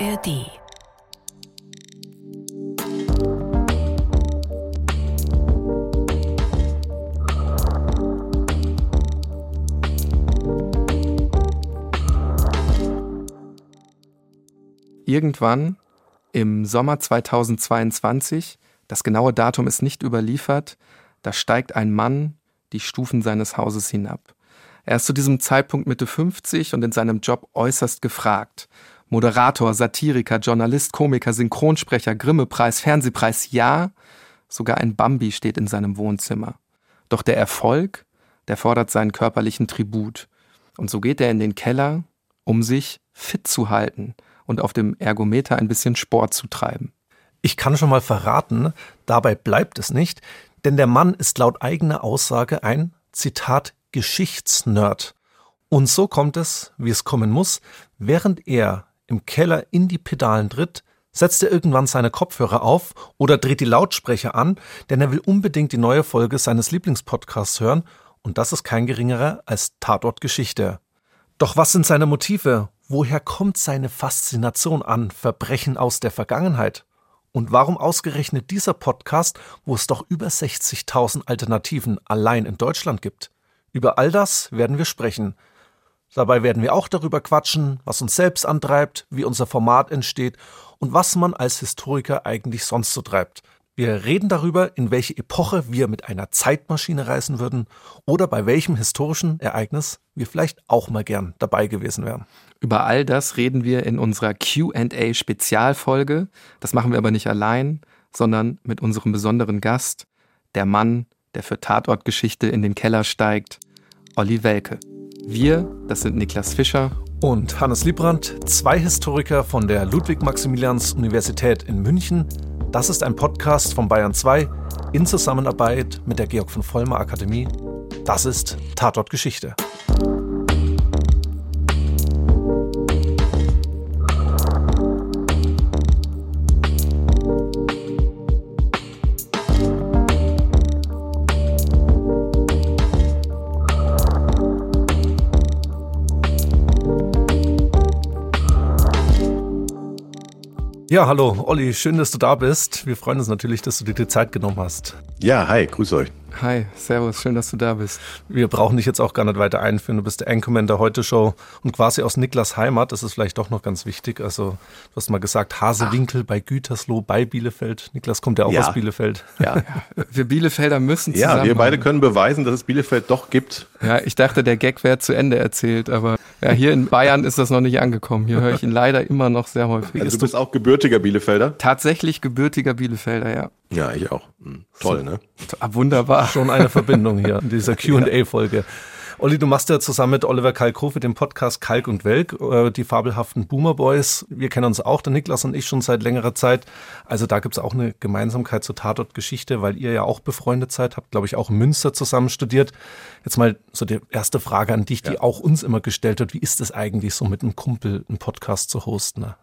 ARD. Irgendwann im Sommer 2022, das genaue Datum ist nicht überliefert, da steigt ein Mann die Stufen seines Hauses hinab. Er ist zu diesem Zeitpunkt Mitte 50 und in seinem Job äußerst gefragt. Moderator, Satiriker, Journalist, Komiker, Synchronsprecher, Grimme-Preis, Fernsehpreis, ja, sogar ein Bambi steht in seinem Wohnzimmer. Doch der Erfolg, der fordert seinen körperlichen Tribut. Und so geht er in den Keller, um sich fit zu halten und auf dem Ergometer ein bisschen Sport zu treiben. Ich kann schon mal verraten, dabei bleibt es nicht, denn der Mann ist laut eigener Aussage ein, Zitat, Geschichtsnerd. Und so kommt es, wie es kommen muss, während er im Keller in die Pedalen tritt, setzt er irgendwann seine Kopfhörer auf oder dreht die Lautsprecher an, denn er will unbedingt die neue Folge seines Lieblingspodcasts hören und das ist kein geringerer als Tatort Geschichte. Doch was sind seine Motive? Woher kommt seine Faszination an Verbrechen aus der Vergangenheit? Und warum ausgerechnet dieser Podcast, wo es doch über 60.000 Alternativen allein in Deutschland gibt? Über all das werden wir sprechen. Dabei werden wir auch darüber quatschen, was uns selbst antreibt, wie unser Format entsteht und was man als Historiker eigentlich sonst so treibt. Wir reden darüber, in welche Epoche wir mit einer Zeitmaschine reisen würden oder bei welchem historischen Ereignis wir vielleicht auch mal gern dabei gewesen wären. Über all das reden wir in unserer QA Spezialfolge. Das machen wir aber nicht allein, sondern mit unserem besonderen Gast, der Mann, der für Tatortgeschichte in den Keller steigt, Olli Welke. Wir, das sind Niklas Fischer und Hannes Liebrandt, zwei Historiker von der Ludwig-Maximilians-Universität in München. Das ist ein Podcast von Bayern 2 in Zusammenarbeit mit der Georg von Vollmer Akademie. Das ist Tatort Geschichte. Ja, hallo, Olli, schön, dass du da bist. Wir freuen uns natürlich, dass du dir die Zeit genommen hast. Ja, hi, grüß euch. Hi, servus, schön, dass du da bist. Wir brauchen dich jetzt auch gar nicht weiter einführen. Du bist der Anchorman der Heute-Show und quasi aus Niklas Heimat. Das ist vielleicht doch noch ganz wichtig. Also, du hast mal gesagt, Hasewinkel Ach. bei Gütersloh bei Bielefeld. Niklas kommt ja auch ja. aus Bielefeld. Ja, ja. wir Bielefelder müssen zusammen. Ja, wir beide können beweisen, dass es Bielefeld doch gibt. Ja, ich dachte, der Gag wäre zu Ende erzählt, aber ja, hier in Bayern ist das noch nicht angekommen. Hier höre ich ihn leider immer noch sehr häufig. Also du bist auch gebürtiger Bielefelder? Tatsächlich gebürtiger Bielefelder, ja. Ja, ich auch. Hm, toll, ne? Ah, wunderbar. Schon eine Verbindung hier in dieser Q&A-Folge. Olli, du machst ja zusammen mit Oliver Kalkofe den Podcast Kalk und Welk, äh, die fabelhaften Boomer Boys. Wir kennen uns auch, der Niklas und ich, schon seit längerer Zeit. Also da gibt's auch eine Gemeinsamkeit zur Tatort-Geschichte, weil ihr ja auch befreundet seid, habt, glaube ich, auch in Münster zusammen studiert. Jetzt mal so die erste Frage an dich, die ja. auch uns immer gestellt wird. Wie ist es eigentlich, so mit einem Kumpel einen Podcast zu hosten? Ne?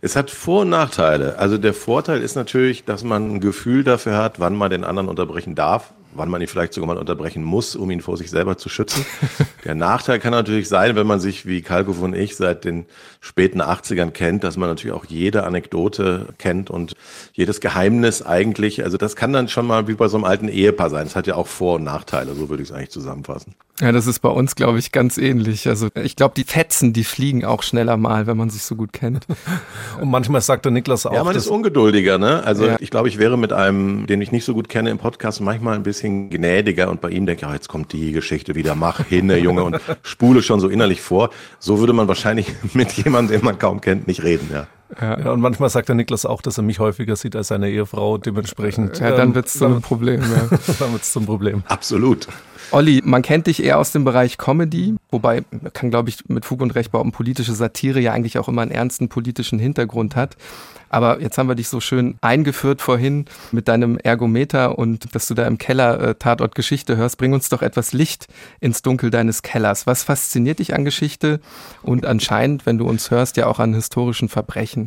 Es hat Vor- und Nachteile. Also der Vorteil ist natürlich, dass man ein Gefühl dafür hat, wann man den anderen unterbrechen darf wann man ihn vielleicht sogar mal unterbrechen muss, um ihn vor sich selber zu schützen. Der Nachteil kann natürlich sein, wenn man sich wie Kalkow und ich seit den späten 80ern kennt, dass man natürlich auch jede Anekdote kennt und jedes Geheimnis eigentlich. Also das kann dann schon mal wie bei so einem alten Ehepaar sein. Es hat ja auch Vor- und Nachteile, so würde ich es eigentlich zusammenfassen. Ja, das ist bei uns, glaube ich, ganz ähnlich. Also ich glaube, die Fetzen, die fliegen auch schneller mal, wenn man sich so gut kennt. Und manchmal sagt der Niklas auch. Ja, man ist ungeduldiger, ne? Also ja. ich glaube, ich wäre mit einem, den ich nicht so gut kenne im Podcast, manchmal ein bisschen bisschen gnädiger und bei ihm denke, ja, jetzt kommt die Geschichte wieder, mach hin, Junge, und spule schon so innerlich vor. So würde man wahrscheinlich mit jemandem, den man kaum kennt, nicht reden, ja. Ja. ja, und manchmal sagt der Niklas auch, dass er mich häufiger sieht als seine Ehefrau. Dementsprechend. Ja, dann ähm, wird es zum Problem. Ja. dann wird es zum Problem. Absolut. Olli, man kennt dich eher aus dem Bereich Comedy, wobei man kann, glaube ich, mit Fug und Recht behaupten, politische Satire ja eigentlich auch immer einen ernsten politischen Hintergrund hat. Aber jetzt haben wir dich so schön eingeführt vorhin mit deinem Ergometer und dass du da im Keller äh, Tatort Geschichte hörst. Bring uns doch etwas Licht ins Dunkel deines Kellers. Was fasziniert dich an Geschichte und anscheinend, wenn du uns hörst, ja auch an historischen Verbrechen?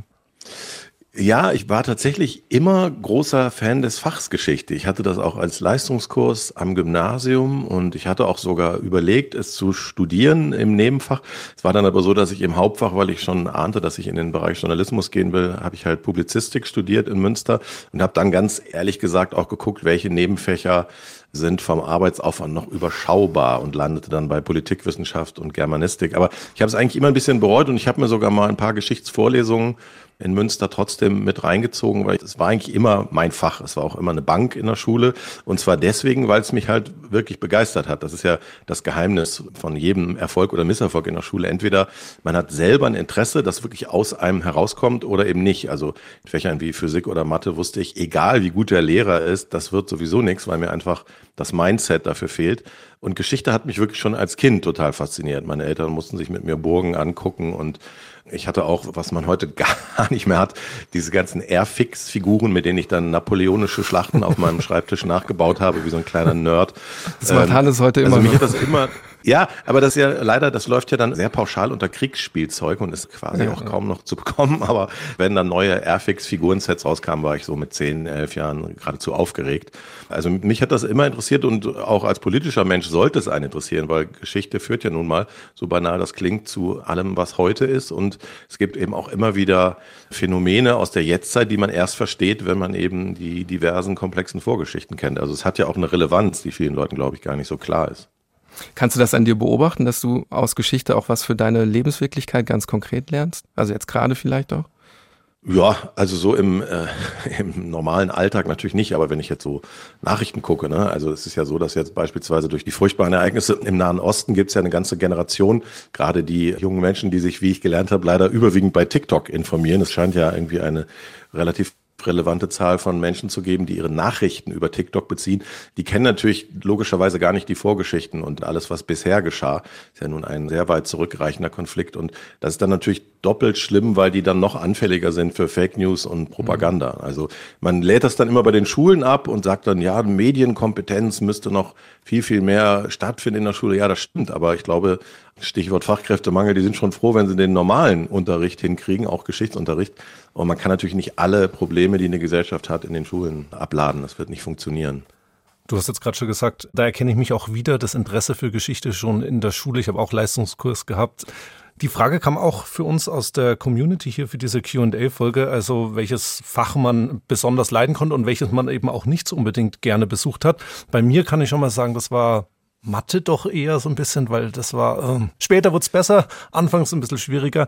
Ja, ich war tatsächlich immer großer Fan des Fachs Geschichte. Ich hatte das auch als Leistungskurs am Gymnasium und ich hatte auch sogar überlegt, es zu studieren im Nebenfach. Es war dann aber so, dass ich im Hauptfach, weil ich schon ahnte, dass ich in den Bereich Journalismus gehen will, habe ich halt Publizistik studiert in Münster und habe dann ganz ehrlich gesagt auch geguckt, welche Nebenfächer sind vom Arbeitsaufwand noch überschaubar und landete dann bei Politikwissenschaft und Germanistik. Aber ich habe es eigentlich immer ein bisschen bereut und ich habe mir sogar mal ein paar Geschichtsvorlesungen in Münster trotzdem mit reingezogen, weil es war eigentlich immer mein Fach. Es war auch immer eine Bank in der Schule. Und zwar deswegen, weil es mich halt wirklich begeistert hat. Das ist ja das Geheimnis von jedem Erfolg oder Misserfolg in der Schule. Entweder man hat selber ein Interesse, das wirklich aus einem herauskommt oder eben nicht. Also in Fächern wie Physik oder Mathe wusste ich, egal wie gut der Lehrer ist, das wird sowieso nichts, weil mir einfach das Mindset dafür fehlt. Und Geschichte hat mich wirklich schon als Kind total fasziniert. Meine Eltern mussten sich mit mir Burgen angucken und ich hatte auch, was man heute gar nicht mehr hat, diese ganzen Airfix-Figuren, mit denen ich dann napoleonische Schlachten auf meinem Schreibtisch nachgebaut habe, wie so ein kleiner Nerd. Das macht ähm, Hannes heute immer. Also mich hat das immer, ja, aber das ist ja leider, das läuft ja dann sehr pauschal unter Kriegsspielzeug und ist quasi ja, auch kaum noch zu bekommen. Aber wenn dann neue Airfix-Figurensets rauskamen, war ich so mit zehn, elf Jahren geradezu aufgeregt. Also mich hat das immer interessiert und auch als politischer Mensch sollte es einen interessieren, weil Geschichte führt ja nun mal, so banal das klingt, zu allem, was heute ist. Und es gibt eben auch immer wieder Phänomene aus der Jetztzeit, die man erst versteht, wenn man eben die diversen komplexen Vorgeschichten kennt. Also es hat ja auch eine Relevanz, die vielen Leuten, glaube ich, gar nicht so klar ist. Kannst du das an dir beobachten, dass du aus Geschichte auch was für deine Lebenswirklichkeit ganz konkret lernst? Also jetzt gerade vielleicht auch? Ja, also so im, äh, im normalen Alltag natürlich nicht, aber wenn ich jetzt so Nachrichten gucke, ne, also es ist ja so, dass jetzt beispielsweise durch die furchtbaren Ereignisse im Nahen Osten gibt es ja eine ganze Generation, gerade die jungen Menschen, die sich, wie ich gelernt habe, leider überwiegend bei TikTok informieren. Es scheint ja irgendwie eine relativ relevante Zahl von Menschen zu geben, die ihre Nachrichten über TikTok beziehen. Die kennen natürlich logischerweise gar nicht die Vorgeschichten und alles, was bisher geschah. Ist ja nun ein sehr weit zurückreichender Konflikt und das ist dann natürlich doppelt schlimm, weil die dann noch anfälliger sind für Fake News und Propaganda. Mhm. Also man lädt das dann immer bei den Schulen ab und sagt dann, ja, Medienkompetenz müsste noch viel, viel mehr stattfinden in der Schule. Ja, das stimmt, aber ich glaube, Stichwort Fachkräftemangel, die sind schon froh, wenn sie den normalen Unterricht hinkriegen, auch Geschichtsunterricht. Und man kann natürlich nicht alle Probleme, die eine Gesellschaft hat, in den Schulen abladen. Das wird nicht funktionieren. Du hast jetzt gerade schon gesagt, da erkenne ich mich auch wieder, das Interesse für Geschichte schon in der Schule. Ich habe auch Leistungskurs gehabt. Die Frage kam auch für uns aus der Community hier für diese QA-Folge, also welches Fach man besonders leiden konnte und welches man eben auch nicht so unbedingt gerne besucht hat. Bei mir kann ich schon mal sagen, das war Mathe doch eher so ein bisschen, weil das war, ähm, später wurde es besser, anfangs ein bisschen schwieriger.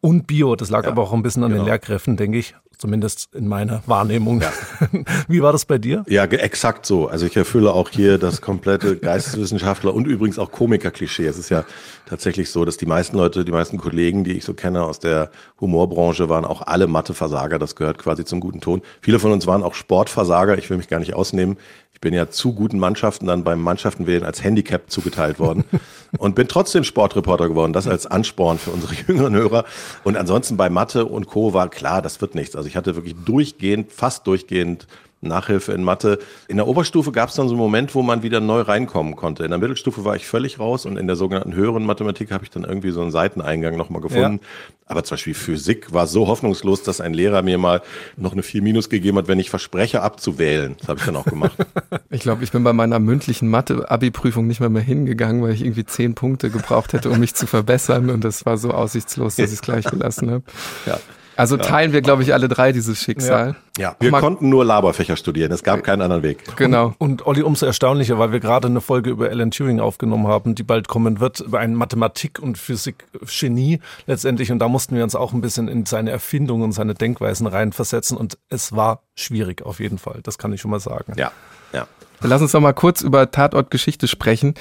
Und Bio, das lag ja, aber auch ein bisschen an genau. den Lehrkräften, denke ich. Zumindest in meiner Wahrnehmung. Ja. Wie war das bei dir? Ja, exakt so. Also ich erfülle auch hier das komplette Geisteswissenschaftler und übrigens auch Komiker-Klischee. Es ist ja tatsächlich so, dass die meisten Leute, die meisten Kollegen, die ich so kenne aus der Humorbranche, waren auch alle Mathe-Versager. Das gehört quasi zum guten Ton. Viele von uns waren auch Sportversager. Ich will mich gar nicht ausnehmen. Ich bin ja zu guten Mannschaften dann beim Mannschaftenwählen als Handicap zugeteilt worden und bin trotzdem Sportreporter geworden. Das als Ansporn für unsere jüngeren Hörer. Und ansonsten bei Mathe und Co. war klar, das wird nichts. Also ich hatte wirklich durchgehend, fast durchgehend Nachhilfe in Mathe. In der Oberstufe gab es dann so einen Moment, wo man wieder neu reinkommen konnte. In der Mittelstufe war ich völlig raus und in der sogenannten höheren Mathematik habe ich dann irgendwie so einen Seiteneingang nochmal gefunden. Ja. Aber zum Beispiel Physik war so hoffnungslos, dass ein Lehrer mir mal noch eine 4 Minus gegeben hat, wenn ich verspreche abzuwählen. Das habe ich dann auch gemacht. ich glaube, ich bin bei meiner mündlichen Mathe-Abi-Prüfung nicht mehr, mehr hingegangen, weil ich irgendwie zehn Punkte gebraucht hätte, um mich zu verbessern. Und das war so aussichtslos, dass ich es gleich gelassen habe. Ja. Also teilen wir, glaube ich, alle drei dieses Schicksal. Ja, ja. wir konnten nur Laberfächer studieren. Es gab keinen anderen Weg. Genau. Und, und Olli, umso erstaunlicher, weil wir gerade eine Folge über Alan Turing aufgenommen haben, die bald kommen wird, über ein Mathematik- und Physik-Genie letztendlich. Und da mussten wir uns auch ein bisschen in seine Erfindungen und seine Denkweisen reinversetzen. Und es war schwierig auf jeden Fall. Das kann ich schon mal sagen. Ja, ja. Lass uns doch mal kurz über Tatortgeschichte sprechen.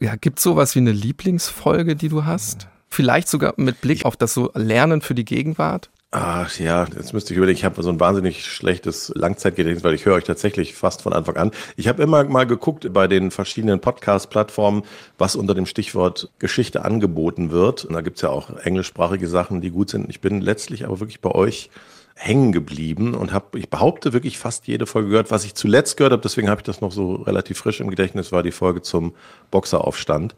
Ja, gibt sowas wie eine Lieblingsfolge, die du hast? Vielleicht sogar mit Blick auf das so Lernen für die Gegenwart? Ach ja, jetzt müsste ich überlegen, ich habe so ein wahnsinnig schlechtes Langzeitgedächtnis, weil ich höre euch tatsächlich fast von Anfang an. Ich habe immer mal geguckt bei den verschiedenen Podcast-Plattformen, was unter dem Stichwort Geschichte angeboten wird. Und da gibt's ja auch englischsprachige Sachen, die gut sind. Ich bin letztlich aber wirklich bei euch hängen geblieben und habe, ich behaupte, wirklich fast jede Folge gehört. Was ich zuletzt gehört habe, deswegen habe ich das noch so relativ frisch im Gedächtnis, war die Folge zum Boxeraufstand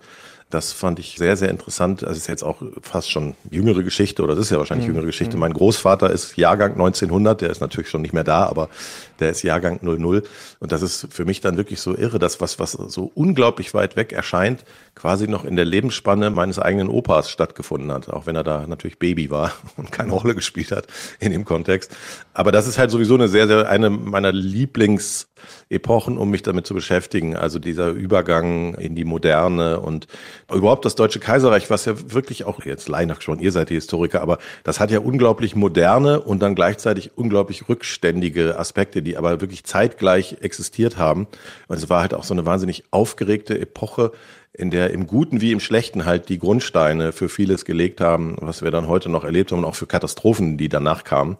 Das fand ich sehr, sehr interessant. Das ist jetzt auch fast schon jüngere Geschichte oder das ist ja wahrscheinlich mhm. jüngere Geschichte. Mhm. Mein Großvater ist Jahrgang 1900, der ist natürlich schon nicht mehr da, aber der ist Jahrgang 00. Und das ist für mich dann wirklich so irre, dass was, was so unglaublich weit weg erscheint, quasi noch in der Lebensspanne meines eigenen Opas stattgefunden hat. Auch wenn er da natürlich Baby war und keine Rolle gespielt hat in dem Kontext. Aber das ist halt sowieso eine sehr, sehr, eine meiner Lieblingsepochen, um mich damit zu beschäftigen. Also dieser Übergang in die Moderne und überhaupt das Deutsche Kaiserreich, was ja wirklich auch jetzt Leinach schon, ihr seid die Historiker, aber das hat ja unglaublich moderne und dann gleichzeitig unglaublich rückständige Aspekte, die aber wirklich zeitgleich existiert haben. Und es war halt auch so eine wahnsinnig aufgeregte Epoche, in der im Guten wie im Schlechten halt die Grundsteine für vieles gelegt haben, was wir dann heute noch erlebt haben und auch für Katastrophen, die danach kamen.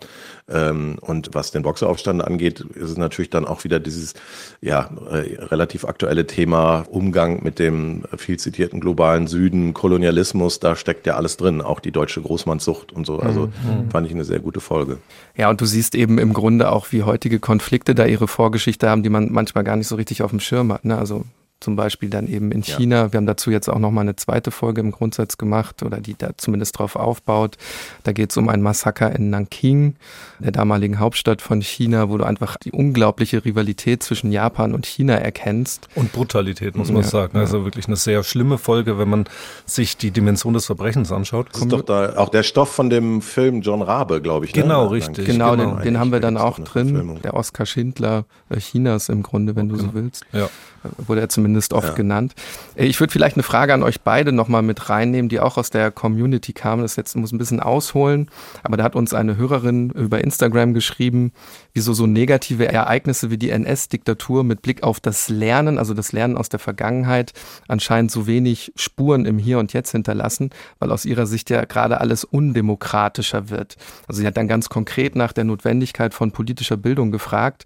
Ähm, und was den Boxeraufstand angeht, ist es natürlich dann auch wieder dieses ja äh, relativ aktuelle Thema Umgang mit dem viel zitierten globalen Süden, Kolonialismus, da steckt ja alles drin, auch die deutsche Großmannssucht und so. Also mhm. fand ich eine sehr gute Folge. Ja, und du siehst eben im Grunde auch, wie heutige Konflikte da ihre Vorgeschichte haben, die man manchmal gar nicht so richtig auf dem Schirm hat. Ne? Also zum Beispiel dann eben in China. Ja. Wir haben dazu jetzt auch nochmal eine zweite Folge im Grundsatz gemacht oder die da zumindest drauf aufbaut. Da geht es um ein Massaker in Nanking, der damaligen Hauptstadt von China, wo du einfach die unglaubliche Rivalität zwischen Japan und China erkennst. Und Brutalität, muss man ja, sagen. Also wirklich eine sehr schlimme Folge, wenn man sich die Dimension des Verbrechens anschaut. Das ist doch da auch der Stoff von dem Film John Rabe, glaube ich. Ne? Genau, ne? richtig. Genau, genau. Den, den haben wir dann auch drin. Der Oskar Schindler äh, Chinas im Grunde, wenn okay. du so willst. Ja wurde er zumindest oft ja. genannt. Äh, ich würde vielleicht eine Frage an euch beide nochmal mit reinnehmen, die auch aus der Community kam. Das jetzt muss ein bisschen ausholen, aber da hat uns eine Hörerin über Instagram geschrieben, wieso so negative Ereignisse wie die NS-Diktatur mit Blick auf das Lernen, also das Lernen aus der Vergangenheit, anscheinend so wenig Spuren im Hier und Jetzt hinterlassen, weil aus ihrer Sicht ja gerade alles undemokratischer wird. Also sie hat dann ganz konkret nach der Notwendigkeit von politischer Bildung gefragt.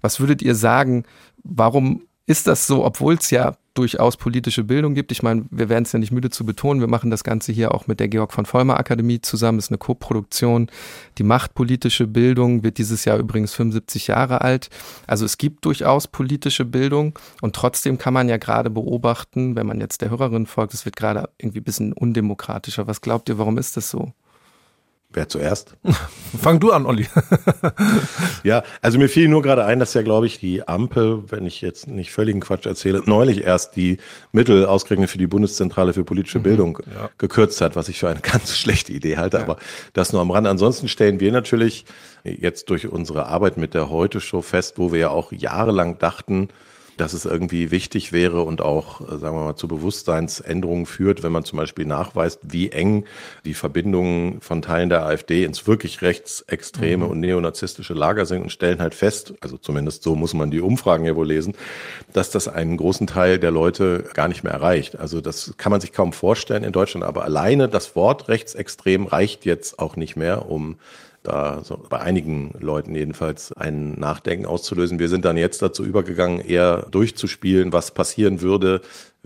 Was würdet ihr sagen, warum ist das so, obwohl es ja durchaus politische Bildung gibt. Ich meine, wir werden es ja nicht müde zu betonen. Wir machen das Ganze hier auch mit der Georg von Vollmer Akademie zusammen. Das ist eine Co-Produktion. Die macht politische Bildung, wird dieses Jahr übrigens 75 Jahre alt. Also es gibt durchaus politische Bildung und trotzdem kann man ja gerade beobachten, wenn man jetzt der Hörerin folgt, es wird gerade irgendwie ein bisschen undemokratischer. Was glaubt ihr, warum ist das so? Wer zuerst? Fang du an, Olli. ja, also mir fiel nur gerade ein, dass ja, glaube ich, die Ampel, wenn ich jetzt nicht völligen Quatsch erzähle, neulich erst die Mittel ausgerechnet für die Bundeszentrale für politische mhm, Bildung ja. gekürzt hat, was ich für eine ganz schlechte Idee halte. Ja. Aber das nur am Rand. Ansonsten stellen wir natürlich jetzt durch unsere Arbeit mit der Heute-Show fest, wo wir ja auch jahrelang dachten, dass es irgendwie wichtig wäre und auch, äh, sagen wir mal, zu Bewusstseinsänderungen führt, wenn man zum Beispiel nachweist, wie eng die Verbindungen von Teilen der AfD ins wirklich rechtsextreme mhm. und neonazistische Lager sind und stellen halt fest, also zumindest so muss man die Umfragen ja wohl lesen, dass das einen großen Teil der Leute gar nicht mehr erreicht. Also das kann man sich kaum vorstellen in Deutschland, aber alleine das Wort rechtsextrem reicht jetzt auch nicht mehr, um da so bei einigen Leuten jedenfalls ein Nachdenken auszulösen. Wir sind dann jetzt dazu übergegangen, eher durchzuspielen, was passieren würde,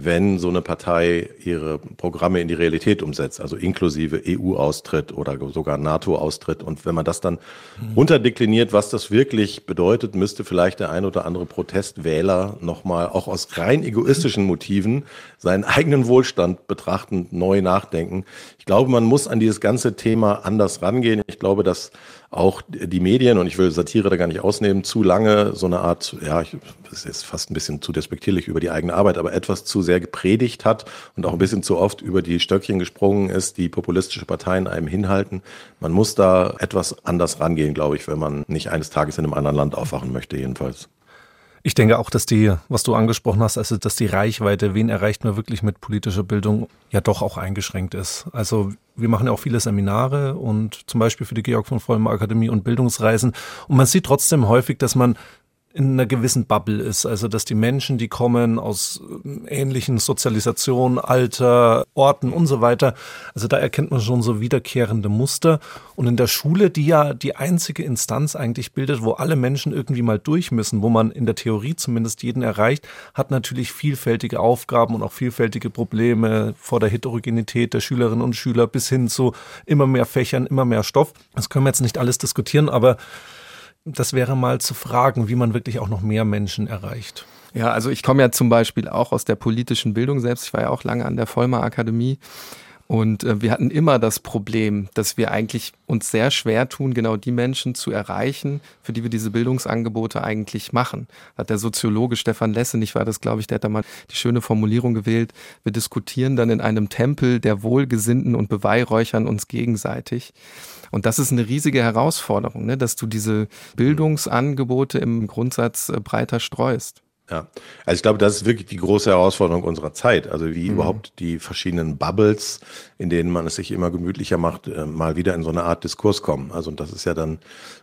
wenn so eine Partei ihre Programme in die Realität umsetzt, also inklusive EU-Austritt oder sogar NATO-Austritt. Und wenn man das dann mhm. runterdekliniert, was das wirklich bedeutet, müsste vielleicht der ein oder andere Protestwähler nochmal auch aus rein egoistischen Motiven seinen eigenen Wohlstand betrachtend neu nachdenken. Ich glaube, man muss an dieses ganze Thema anders rangehen. Ich glaube, dass auch die Medien, und ich will Satire da gar nicht ausnehmen, zu lange so eine Art, ja, ich, das ist fast ein bisschen zu despektierlich über die eigene Arbeit, aber etwas zu sehr gepredigt hat und auch ein bisschen zu oft über die Stöckchen gesprungen ist, die populistische Parteien einem hinhalten. Man muss da etwas anders rangehen, glaube ich, wenn man nicht eines Tages in einem anderen Land aufwachen möchte, jedenfalls. Ich denke auch, dass die, was du angesprochen hast, also dass die Reichweite, wen erreicht man wirklich mit politischer Bildung, ja doch auch eingeschränkt ist. Also wir machen ja auch viele Seminare und zum Beispiel für die Georg von Vollmer Akademie und Bildungsreisen. Und man sieht trotzdem häufig, dass man in einer gewissen Bubble ist. Also, dass die Menschen, die kommen aus äh, ähnlichen Sozialisation, Alter, Orten und so weiter, also da erkennt man schon so wiederkehrende Muster. Und in der Schule, die ja die einzige Instanz eigentlich bildet, wo alle Menschen irgendwie mal durch müssen, wo man in der Theorie zumindest jeden erreicht, hat natürlich vielfältige Aufgaben und auch vielfältige Probleme vor der Heterogenität der Schülerinnen und Schüler bis hin zu immer mehr Fächern, immer mehr Stoff. Das können wir jetzt nicht alles diskutieren, aber das wäre mal zu fragen, wie man wirklich auch noch mehr Menschen erreicht. Ja, also ich komme ja zum Beispiel auch aus der politischen Bildung selbst. Ich war ja auch lange an der Vollmer Akademie. Und äh, wir hatten immer das Problem, dass wir eigentlich uns sehr schwer tun, genau die Menschen zu erreichen, für die wir diese Bildungsangebote eigentlich machen. Hat der Soziologe Stefan Lesse, nicht war das, glaube ich, der hat da mal die schöne Formulierung gewählt. Wir diskutieren dann in einem Tempel der Wohlgesinnten und beweihräuchern uns gegenseitig. Und das ist eine riesige Herausforderung, ne, dass du diese Bildungsangebote im Grundsatz äh, breiter streust. Ja, also ich glaube, das ist wirklich die große Herausforderung unserer Zeit. Also wie mhm. überhaupt die verschiedenen Bubbles, in denen man es sich immer gemütlicher macht, äh, mal wieder in so eine Art Diskurs kommen. Also das ist ja dann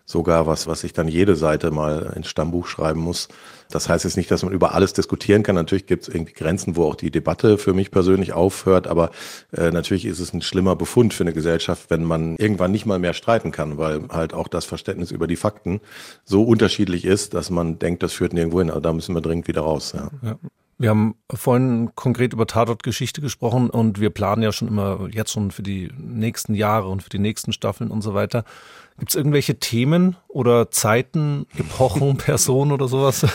sogar was, was sich dann jede Seite mal ins Stammbuch schreiben muss. Das heißt jetzt nicht, dass man über alles diskutieren kann. Natürlich gibt es irgendwie Grenzen, wo auch die Debatte für mich persönlich aufhört. Aber äh, natürlich ist es ein schlimmer Befund für eine Gesellschaft, wenn man irgendwann nicht mal mehr streiten kann, weil halt auch das Verständnis über die Fakten so unterschiedlich ist, dass man denkt, das führt nirgendwo hin. Aber da müssen wir dringend wieder raus. Ja. ja. Wir haben vorhin konkret über Tatort-Geschichte gesprochen und wir planen ja schon immer jetzt schon für die nächsten Jahre und für die nächsten Staffeln und so weiter. Gibt es irgendwelche Themen oder Zeiten, Epochen, Personen oder sowas,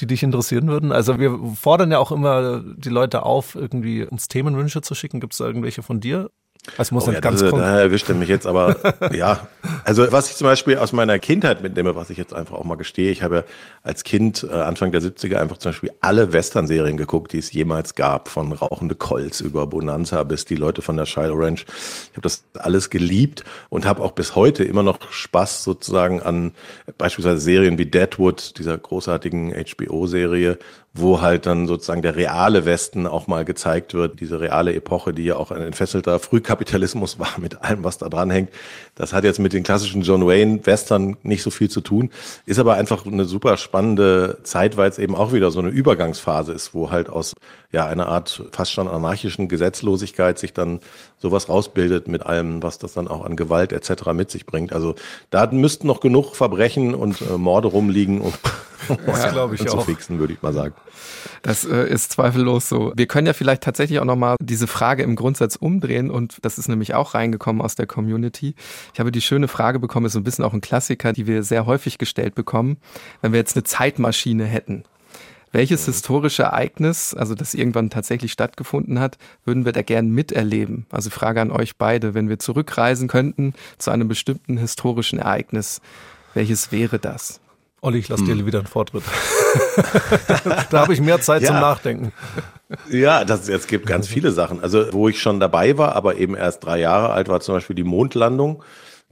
die dich interessieren würden? Also wir fordern ja auch immer die Leute auf, irgendwie uns Themenwünsche zu schicken. Gibt es da irgendwelche von dir? Das muss oh, ja, ganz das, Da erwischt er mich jetzt aber, ja. Also was ich zum Beispiel aus meiner Kindheit mitnehme, was ich jetzt einfach auch mal gestehe, ich habe als Kind äh, Anfang der 70er einfach zum Beispiel alle Western-Serien geguckt, die es jemals gab, von Rauchende Colts über Bonanza bis die Leute von der Shiloh Ranch. Ich habe das alles geliebt und habe auch bis heute immer noch Spaß sozusagen an beispielsweise Serien wie Deadwood, dieser großartigen HBO-Serie wo halt dann sozusagen der reale Westen auch mal gezeigt wird, diese reale Epoche, die ja auch ein entfesselter Frühkapitalismus war mit allem, was da dran hängt. Das hat jetzt mit den klassischen John Wayne Western nicht so viel zu tun, ist aber einfach eine super spannende Zeit, weil es eben auch wieder so eine Übergangsphase ist, wo halt aus ja einer Art fast schon anarchischen Gesetzlosigkeit sich dann sowas rausbildet mit allem, was das dann auch an Gewalt etc. mit sich bringt. Also da müssten noch genug Verbrechen und äh, Morde rumliegen, um das ja, glaube ich zu auch. fixen, würde ich mal sagen. Das äh, ist zweifellos so. Wir können ja vielleicht tatsächlich auch nochmal diese Frage im Grundsatz umdrehen und das ist nämlich auch reingekommen aus der Community. Ich habe die schöne Frage bekommen, ist so ein bisschen auch ein Klassiker, die wir sehr häufig gestellt bekommen. Wenn wir jetzt eine Zeitmaschine hätten, welches historische Ereignis, also das irgendwann tatsächlich stattgefunden hat, würden wir da gern miterleben? Also Frage an euch beide, wenn wir zurückreisen könnten zu einem bestimmten historischen Ereignis, welches wäre das? Olli, ich lasse hm. dir wieder einen Vortritt. da habe ich mehr Zeit ja. zum Nachdenken. Ja, das, es gibt ganz viele Sachen. Also, wo ich schon dabei war, aber eben erst drei Jahre alt war, zum Beispiel die Mondlandung.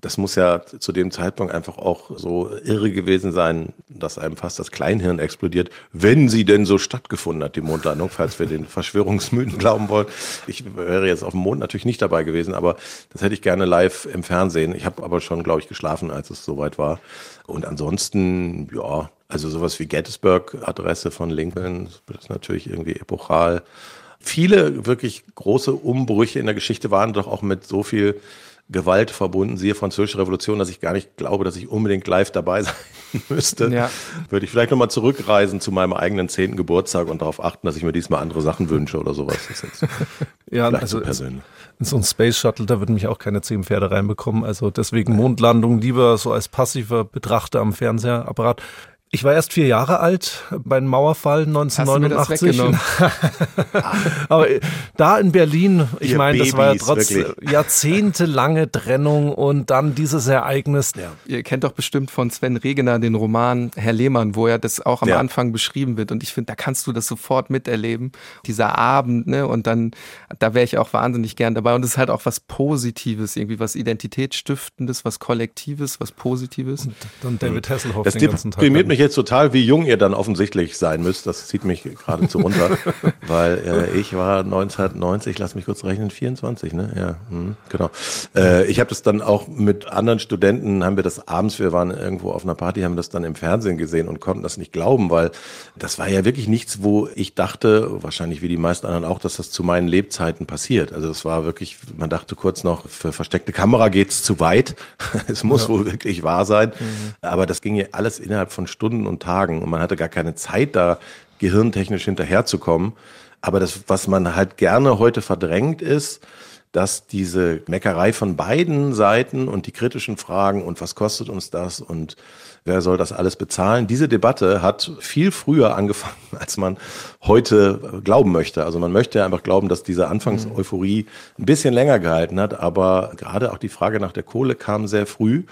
Das muss ja zu dem Zeitpunkt einfach auch so irre gewesen sein, dass einem fast das Kleinhirn explodiert, wenn sie denn so stattgefunden hat, die Mondlandung, falls wir den Verschwörungsmythen glauben wollen. Ich wäre jetzt auf dem Mond natürlich nicht dabei gewesen, aber das hätte ich gerne live im Fernsehen. Ich habe aber schon, glaube ich, geschlafen, als es soweit war. Und ansonsten, ja, also sowas wie Gettysburg-Adresse von Lincoln, das ist natürlich irgendwie epochal. Viele wirklich große Umbrüche in der Geschichte waren doch auch mit so viel Gewalt verbunden, siehe Französische Revolution, dass ich gar nicht glaube, dass ich unbedingt live dabei sein müsste. Ja. Würde ich vielleicht nochmal zurückreisen zu meinem eigenen zehnten Geburtstag und darauf achten, dass ich mir diesmal andere Sachen wünsche oder sowas. Das ist ja, also so persönlich. In so ein Space Shuttle, da würden mich auch keine zehn Pferde reinbekommen. Also deswegen Mondlandung lieber so als passiver Betrachter am Fernsehapparat. Ich war erst vier Jahre alt beim Mauerfall 1989. Aber da in Berlin, ich meine, das war ja trotz wirklich. jahrzehntelange Trennung und dann dieses Ereignis. Ja. Ihr kennt doch bestimmt von Sven Regener den Roman Herr Lehmann, wo ja das auch am ja. Anfang beschrieben wird. Und ich finde, da kannst du das sofort miterleben. Dieser Abend, ne? Und dann, da wäre ich auch wahnsinnig gern dabei. Und es ist halt auch was Positives, irgendwie was Identitätsstiftendes, was Kollektives, was Positives. Und dann David Hasselhoff das den ganzen Tag mich jetzt total, wie jung ihr dann offensichtlich sein müsst. Das zieht mich geradezu runter, weil äh, ich war 1990, lass mich kurz rechnen, 24, ne? Ja, hm, genau. Äh, ich habe das dann auch mit anderen Studenten, haben wir das abends, wir waren irgendwo auf einer Party, haben das dann im Fernsehen gesehen und konnten das nicht glauben, weil das war ja wirklich nichts, wo ich dachte, wahrscheinlich wie die meisten anderen auch, dass das zu meinen Lebzeiten passiert. Also es war wirklich, man dachte kurz noch, für versteckte Kamera geht's zu weit. es muss ja. wohl wirklich wahr sein. Mhm. Aber das ging ja alles innerhalb von Stunden Stunden und Tagen und man hatte gar keine Zeit, da gehirntechnisch hinterherzukommen. Aber das, was man halt gerne heute verdrängt, ist, dass diese Meckerei von beiden Seiten und die kritischen Fragen und was kostet uns das und wer soll das alles bezahlen, diese Debatte hat viel früher angefangen, als man heute glauben möchte. Also man möchte einfach glauben, dass diese Anfangseuphorie ein bisschen länger gehalten hat, aber gerade auch die Frage nach der Kohle kam sehr früh.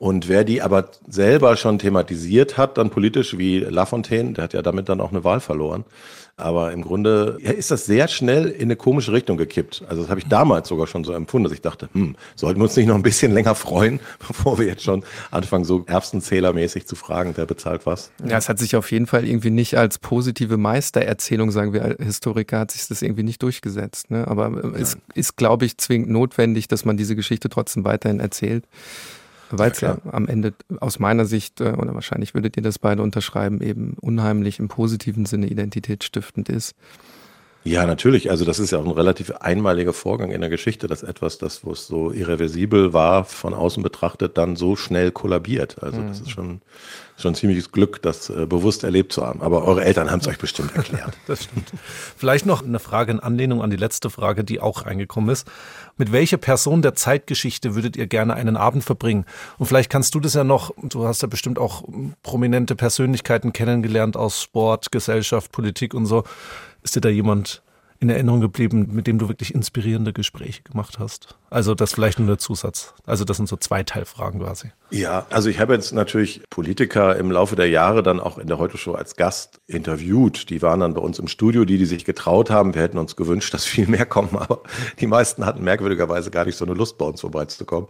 Und wer die aber selber schon thematisiert hat, dann politisch wie Lafontaine, der hat ja damit dann auch eine Wahl verloren, aber im Grunde ist das sehr schnell in eine komische Richtung gekippt. Also das habe ich damals sogar schon so empfunden, dass ich dachte, hm, sollten wir uns nicht noch ein bisschen länger freuen, bevor wir jetzt schon anfangen, so Erbsenzählermäßig zu fragen, wer bezahlt was. Ja, es hat sich auf jeden Fall irgendwie nicht als positive Meistererzählung, sagen wir Historiker, hat sich das irgendwie nicht durchgesetzt. Ne? Aber äh, es ist, glaube ich, zwingend notwendig, dass man diese Geschichte trotzdem weiterhin erzählt weil es ja, ja, am Ende aus meiner Sicht, äh, oder wahrscheinlich würdet ihr das beide unterschreiben, eben unheimlich im positiven Sinne identitätsstiftend ist. Ja, natürlich. Also das ist ja auch ein relativ einmaliger Vorgang in der Geschichte, dass etwas, das wo es so irreversibel war, von außen betrachtet, dann so schnell kollabiert. Also das mhm. ist schon schon ziemliches Glück, das äh, bewusst erlebt zu haben. Aber eure Eltern haben es euch bestimmt erklärt. das stimmt. Vielleicht noch eine Frage in Anlehnung an die letzte Frage, die auch eingekommen ist. Mit welcher Person der Zeitgeschichte würdet ihr gerne einen Abend verbringen? Und vielleicht kannst du das ja noch, du hast ja bestimmt auch prominente Persönlichkeiten kennengelernt aus Sport, Gesellschaft, Politik und so. Ist dir da jemand in Erinnerung geblieben, mit dem du wirklich inspirierende Gespräche gemacht hast? Also das vielleicht nur der Zusatz. Also das sind so zwei Teilfragen quasi. Ja, also ich habe jetzt natürlich Politiker im Laufe der Jahre dann auch in der Heute-Show als Gast interviewt. Die waren dann bei uns im Studio, die, die sich getraut haben. Wir hätten uns gewünscht, dass viel mehr kommen, aber die meisten hatten merkwürdigerweise gar nicht so eine Lust, bei uns vorbeizukommen.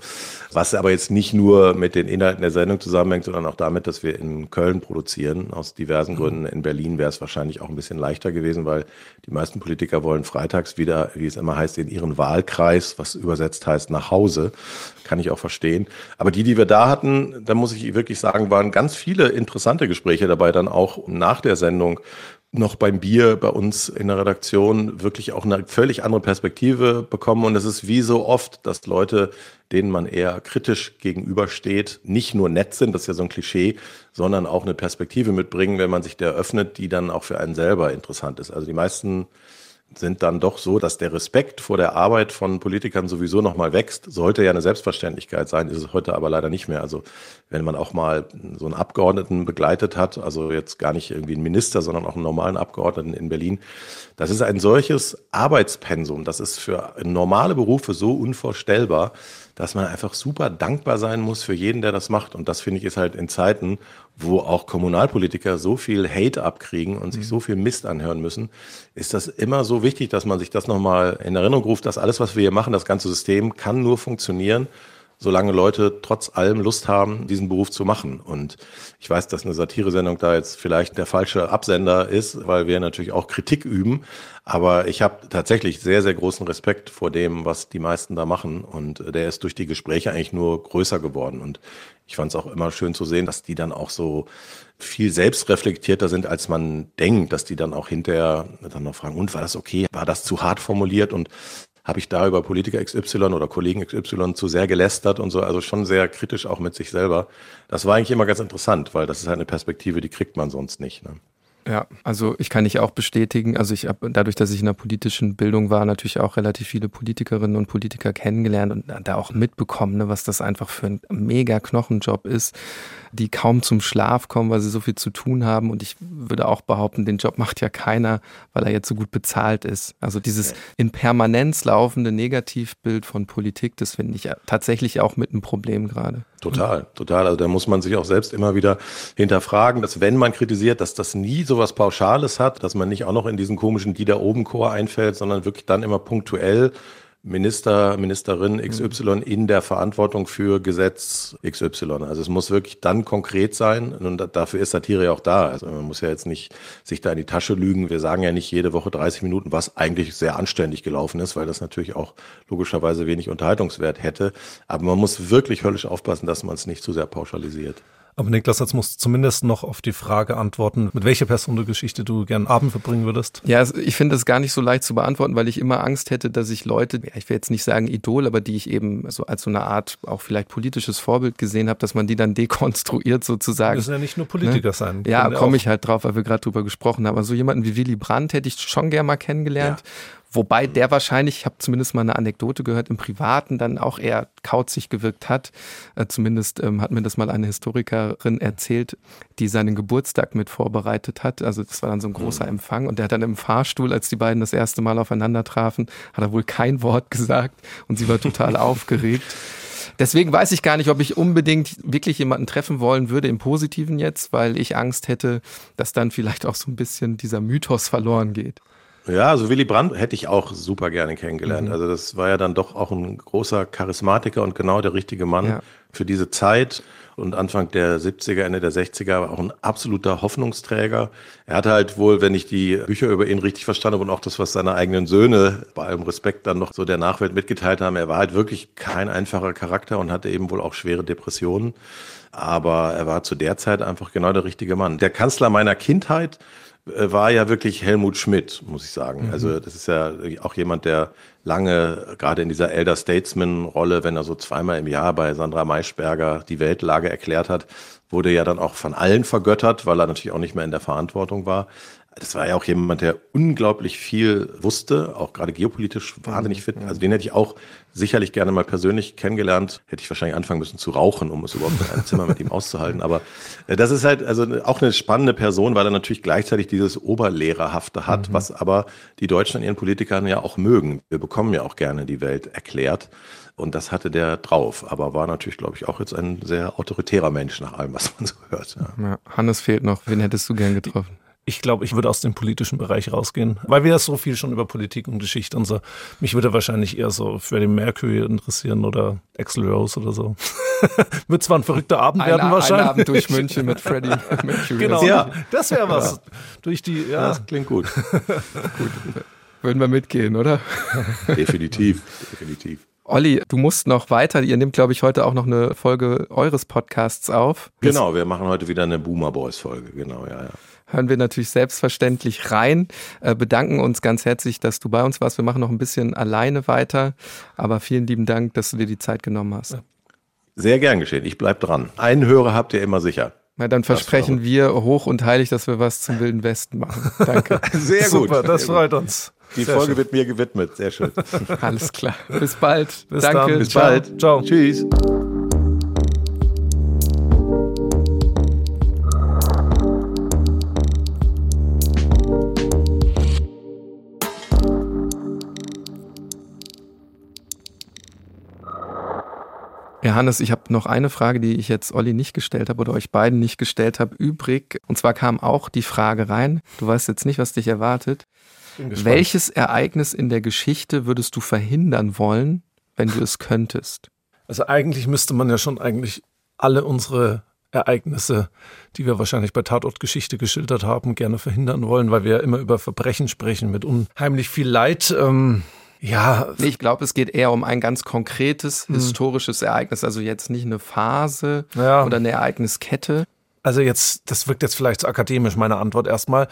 Was aber jetzt nicht nur mit den Inhalten der Sendung zusammenhängt, sondern auch damit, dass wir in Köln produzieren. Aus diversen Gründen. In Berlin wäre es wahrscheinlich auch ein bisschen leichter gewesen, weil die meisten Politiker wollen freitags wieder, wie es immer heißt, in ihren Wahlkreis, was übersetzt heißt, nach Hause. Kann ich auch verstehen. Aber die, die wir da hatten, da muss ich wirklich sagen, waren ganz viele interessante Gespräche dabei, dann auch nach der Sendung noch beim Bier bei uns in der Redaktion wirklich auch eine völlig andere Perspektive bekommen. Und es ist wie so oft, dass Leute, denen man eher kritisch gegenübersteht, nicht nur nett sind, das ist ja so ein Klischee, sondern auch eine Perspektive mitbringen, wenn man sich der öffnet, die dann auch für einen selber interessant ist. Also die meisten sind dann doch so, dass der Respekt vor der Arbeit von Politikern sowieso nochmal wächst. Sollte ja eine Selbstverständlichkeit sein, ist es heute aber leider nicht mehr. Also wenn man auch mal so einen Abgeordneten begleitet hat, also jetzt gar nicht irgendwie einen Minister, sondern auch einen normalen Abgeordneten in Berlin, das ist ein solches Arbeitspensum, das ist für normale Berufe so unvorstellbar, dass man einfach super dankbar sein muss für jeden, der das macht. Und das finde ich ist halt in Zeiten, wo auch Kommunalpolitiker so viel Hate abkriegen und sich mhm. so viel Mist anhören müssen, ist das immer so wichtig, dass man sich das nochmal in Erinnerung ruft, dass alles, was wir hier machen, das ganze System kann nur funktionieren, solange Leute trotz allem Lust haben, diesen Beruf zu machen. Und ich weiß, dass eine Satiresendung da jetzt vielleicht der falsche Absender ist, weil wir natürlich auch Kritik üben. Aber ich habe tatsächlich sehr, sehr großen Respekt vor dem, was die meisten da machen. Und der ist durch die Gespräche eigentlich nur größer geworden. Und ich fand es auch immer schön zu sehen, dass die dann auch so viel selbstreflektierter sind, als man denkt, dass die dann auch hinterher dann noch fragen, und war das okay? War das zu hart formuliert? Und habe ich da über Politiker XY oder Kollegen XY zu sehr gelästert und so, also schon sehr kritisch auch mit sich selber. Das war eigentlich immer ganz interessant, weil das ist halt eine Perspektive, die kriegt man sonst nicht. Ne? Ja, also ich kann dich auch bestätigen. Also ich habe dadurch, dass ich in der politischen Bildung war, natürlich auch relativ viele Politikerinnen und Politiker kennengelernt und da auch mitbekommen, ne, was das einfach für ein mega Knochenjob ist, die kaum zum Schlaf kommen, weil sie so viel zu tun haben. Und ich würde auch behaupten, den Job macht ja keiner, weil er jetzt so gut bezahlt ist. Also dieses in Permanenz laufende Negativbild von Politik, das finde ich tatsächlich auch mit einem Problem gerade. Total, total. Also da muss man sich auch selbst immer wieder hinterfragen, dass wenn man kritisiert, dass das nie so was Pauschales hat, dass man nicht auch noch in diesen komischen Die da oben Chor einfällt, sondern wirklich dann immer punktuell Minister, Ministerin XY mhm. in der Verantwortung für Gesetz XY. Also es muss wirklich dann konkret sein und dafür ist Satire ja auch da. Also man muss ja jetzt nicht sich da in die Tasche lügen. Wir sagen ja nicht jede Woche 30 Minuten, was eigentlich sehr anständig gelaufen ist, weil das natürlich auch logischerweise wenig Unterhaltungswert hätte. Aber man muss wirklich höllisch aufpassen, dass man es nicht zu sehr pauschalisiert. Aber Niklas, jetzt musst du zumindest noch auf die Frage antworten, mit welcher Person der Geschichte du gern Abend verbringen würdest. Ja, ich finde das gar nicht so leicht zu beantworten, weil ich immer Angst hätte, dass ich Leute, ich will jetzt nicht sagen Idol, aber die ich eben so als so eine Art auch vielleicht politisches Vorbild gesehen habe, dass man die dann dekonstruiert sozusagen. Müssen ja nicht nur Politiker ne? sein. Ja, komme ich halt drauf, weil wir gerade drüber gesprochen haben. Aber so jemanden wie Willy Brandt hätte ich schon gern mal kennengelernt. Ja Wobei der wahrscheinlich, ich habe zumindest mal eine Anekdote gehört, im Privaten dann auch eher kauzig gewirkt hat. Äh, zumindest ähm, hat mir das mal eine Historikerin erzählt, die seinen Geburtstag mit vorbereitet hat. Also das war dann so ein großer mhm. Empfang und der hat dann im Fahrstuhl, als die beiden das erste Mal aufeinander trafen, hat er wohl kein Wort gesagt und sie war total aufgeregt. Deswegen weiß ich gar nicht, ob ich unbedingt wirklich jemanden treffen wollen würde im Positiven jetzt, weil ich Angst hätte, dass dann vielleicht auch so ein bisschen dieser Mythos verloren geht. Ja, also Willy Brandt hätte ich auch super gerne kennengelernt. Mhm. Also das war ja dann doch auch ein großer Charismatiker und genau der richtige Mann ja. für diese Zeit. Und Anfang der 70er, Ende der 60er war auch ein absoluter Hoffnungsträger. Er hatte halt wohl, wenn ich die Bücher über ihn richtig verstanden habe und auch das, was seine eigenen Söhne bei allem Respekt dann noch so der Nachwelt mitgeteilt haben, er war halt wirklich kein einfacher Charakter und hatte eben wohl auch schwere Depressionen. Aber er war zu der Zeit einfach genau der richtige Mann. Der Kanzler meiner Kindheit war ja wirklich Helmut Schmidt, muss ich sagen. Mhm. Also das ist ja auch jemand, der lange, gerade in dieser Elder Statesman-Rolle, wenn er so zweimal im Jahr bei Sandra Maischberger die Weltlage erklärt hat, wurde ja dann auch von allen vergöttert, weil er natürlich auch nicht mehr in der Verantwortung war das war ja auch jemand, der unglaublich viel wusste, auch gerade geopolitisch wahnsinnig fit. Also den hätte ich auch sicherlich gerne mal persönlich kennengelernt. Hätte ich wahrscheinlich anfangen müssen zu rauchen, um es überhaupt in einem Zimmer mit ihm auszuhalten. Aber äh, das ist halt also auch eine spannende Person, weil er natürlich gleichzeitig dieses Oberlehrerhafte hat, mhm. was aber die Deutschen an ihren Politikern ja auch mögen. Wir bekommen ja auch gerne die Welt erklärt. Und das hatte der drauf, aber war natürlich, glaube ich, auch jetzt ein sehr autoritärer Mensch nach allem, was man so hört. Ja. Ja, Hannes fehlt noch. Wen hättest du gern getroffen? Ich glaube, ich würde aus dem politischen Bereich rausgehen, weil wir ja so viel schon über Politik und Geschichte und so. Mich würde wahrscheinlich eher so Freddie Mercury interessieren oder Axel Rose oder so. wird zwar ein verrückter Abend ein, werden wahrscheinlich. Ein Abend durch München mit Freddie Mercury. Genau, ja. das wäre was. Ja. Durch die, ja. Das klingt gut. gut. Würden wir mitgehen, oder? definitiv, definitiv. Olli, du musst noch weiter. Ihr nehmt, glaube ich, heute auch noch eine Folge eures Podcasts auf. Genau, wir machen heute wieder eine Boomer Boys Folge. Genau, ja, ja hören wir natürlich selbstverständlich rein, äh, bedanken uns ganz herzlich, dass du bei uns warst. Wir machen noch ein bisschen alleine weiter, aber vielen lieben Dank, dass du dir die Zeit genommen hast. Sehr gern geschehen. Ich bleib dran. Einen Hörer habt ihr immer sicher. Na, dann versprechen wir hoch und heilig, dass wir was zum Wilden Westen machen. Danke. Sehr gut. Super, das freut uns. Die Sehr Folge schön. wird mir gewidmet. Sehr schön. Alles klar. Bis bald. Bis Danke. Dann. Bis Ciao. bald. Ciao. Tschüss. Ja, Hannes, ich habe noch eine Frage, die ich jetzt Olli nicht gestellt habe oder euch beiden nicht gestellt habe, übrig. Und zwar kam auch die Frage rein, du weißt jetzt nicht, was dich erwartet. Welches Ereignis in der Geschichte würdest du verhindern wollen, wenn du es könntest? Also eigentlich müsste man ja schon eigentlich alle unsere Ereignisse, die wir wahrscheinlich bei Tatortgeschichte geschildert haben, gerne verhindern wollen, weil wir ja immer über Verbrechen sprechen mit unheimlich viel Leid. Ähm ja. Ich glaube, es geht eher um ein ganz konkretes hm. historisches Ereignis, also jetzt nicht eine Phase ja. oder eine Ereigniskette. Also jetzt, das wirkt jetzt vielleicht zu akademisch, meine Antwort erstmal.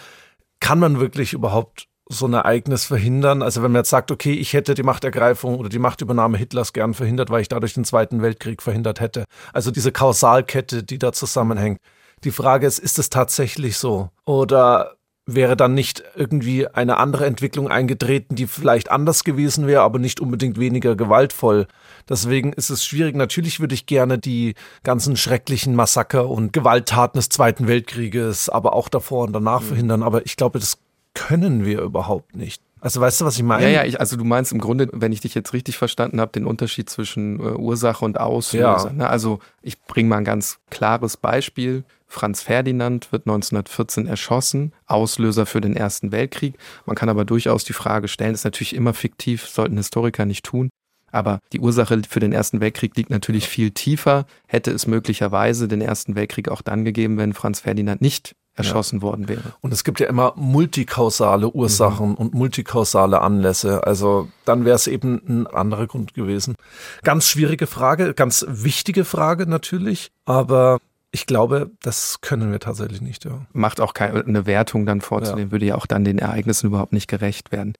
Kann man wirklich überhaupt so ein Ereignis verhindern? Also wenn man jetzt sagt, okay, ich hätte die Machtergreifung oder die Machtübernahme Hitlers gern verhindert, weil ich dadurch den Zweiten Weltkrieg verhindert hätte. Also diese Kausalkette, die da zusammenhängt. Die Frage ist, ist es tatsächlich so? Oder wäre dann nicht irgendwie eine andere Entwicklung eingetreten, die vielleicht anders gewesen wäre, aber nicht unbedingt weniger gewaltvoll. Deswegen ist es schwierig. Natürlich würde ich gerne die ganzen schrecklichen Massaker und Gewalttaten des Zweiten Weltkrieges, aber auch davor und danach mhm. verhindern. Aber ich glaube, das können wir überhaupt nicht. Also weißt du, was ich meine? Ja, ja, ich, also du meinst im Grunde, wenn ich dich jetzt richtig verstanden habe, den Unterschied zwischen äh, Ursache und Auslöser. Ja. Ne? Also ich bringe mal ein ganz klares Beispiel. Franz Ferdinand wird 1914 erschossen, Auslöser für den Ersten Weltkrieg. Man kann aber durchaus die Frage stellen, ist natürlich immer fiktiv, sollten Historiker nicht tun. Aber die Ursache für den Ersten Weltkrieg liegt natürlich viel tiefer. Hätte es möglicherweise den Ersten Weltkrieg auch dann gegeben, wenn Franz Ferdinand nicht erschossen ja. worden wäre. Und es gibt ja immer multikausale Ursachen mhm. und multikausale Anlässe. Also dann wäre es eben ein anderer Grund gewesen. Ganz schwierige Frage, ganz wichtige Frage natürlich. Aber ich glaube, das können wir tatsächlich nicht. Ja. Macht auch keine eine Wertung dann vorzunehmen, ja. würde ja auch dann den Ereignissen überhaupt nicht gerecht werden.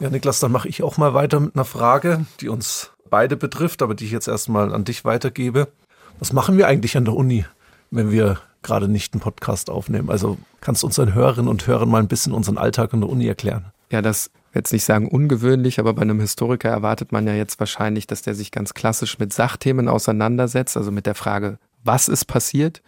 Ja, Niklas, dann mache ich auch mal weiter mit einer Frage, die uns beide betrifft, aber die ich jetzt erstmal an dich weitergebe. Was machen wir eigentlich an der Uni, wenn wir gerade nicht einen Podcast aufnehmen? Also kannst du unseren Hörerinnen und Hörern mal ein bisschen unseren Alltag an der Uni erklären? Ja, das jetzt nicht sagen ungewöhnlich, aber bei einem Historiker erwartet man ja jetzt wahrscheinlich, dass der sich ganz klassisch mit Sachthemen auseinandersetzt, also mit der Frage, was ist passiert.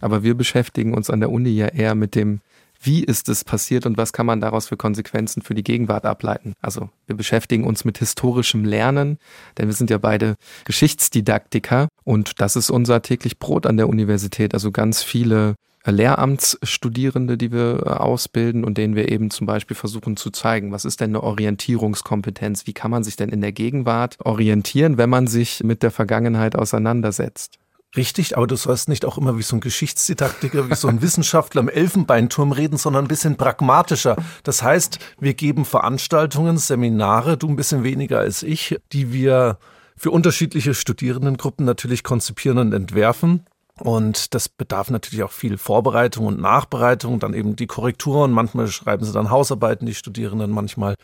Aber wir beschäftigen uns an der Uni ja eher mit dem, wie ist es passiert und was kann man daraus für Konsequenzen für die Gegenwart ableiten. Also wir beschäftigen uns mit historischem Lernen, denn wir sind ja beide Geschichtsdidaktiker und das ist unser täglich Brot an der Universität. Also ganz viele Lehramtsstudierende, die wir äh, ausbilden und denen wir eben zum Beispiel versuchen zu zeigen, was ist denn eine Orientierungskompetenz? Wie kann man sich denn in der Gegenwart orientieren, wenn man sich mit der Vergangenheit auseinandersetzt? Richtig, aber du sollst nicht auch immer wie so ein Geschichtsdidaktiker, wie so ein Wissenschaftler im Elfenbeinturm reden, sondern ein bisschen pragmatischer. Das heißt, wir geben Veranstaltungen, Seminare, du ein bisschen weniger als ich, die wir für unterschiedliche Studierendengruppen natürlich konzipieren und entwerfen. Und das bedarf natürlich auch viel Vorbereitung und Nachbereitung, dann eben die Korrekturen. Manchmal schreiben sie dann Hausarbeiten, die Studierenden, manchmal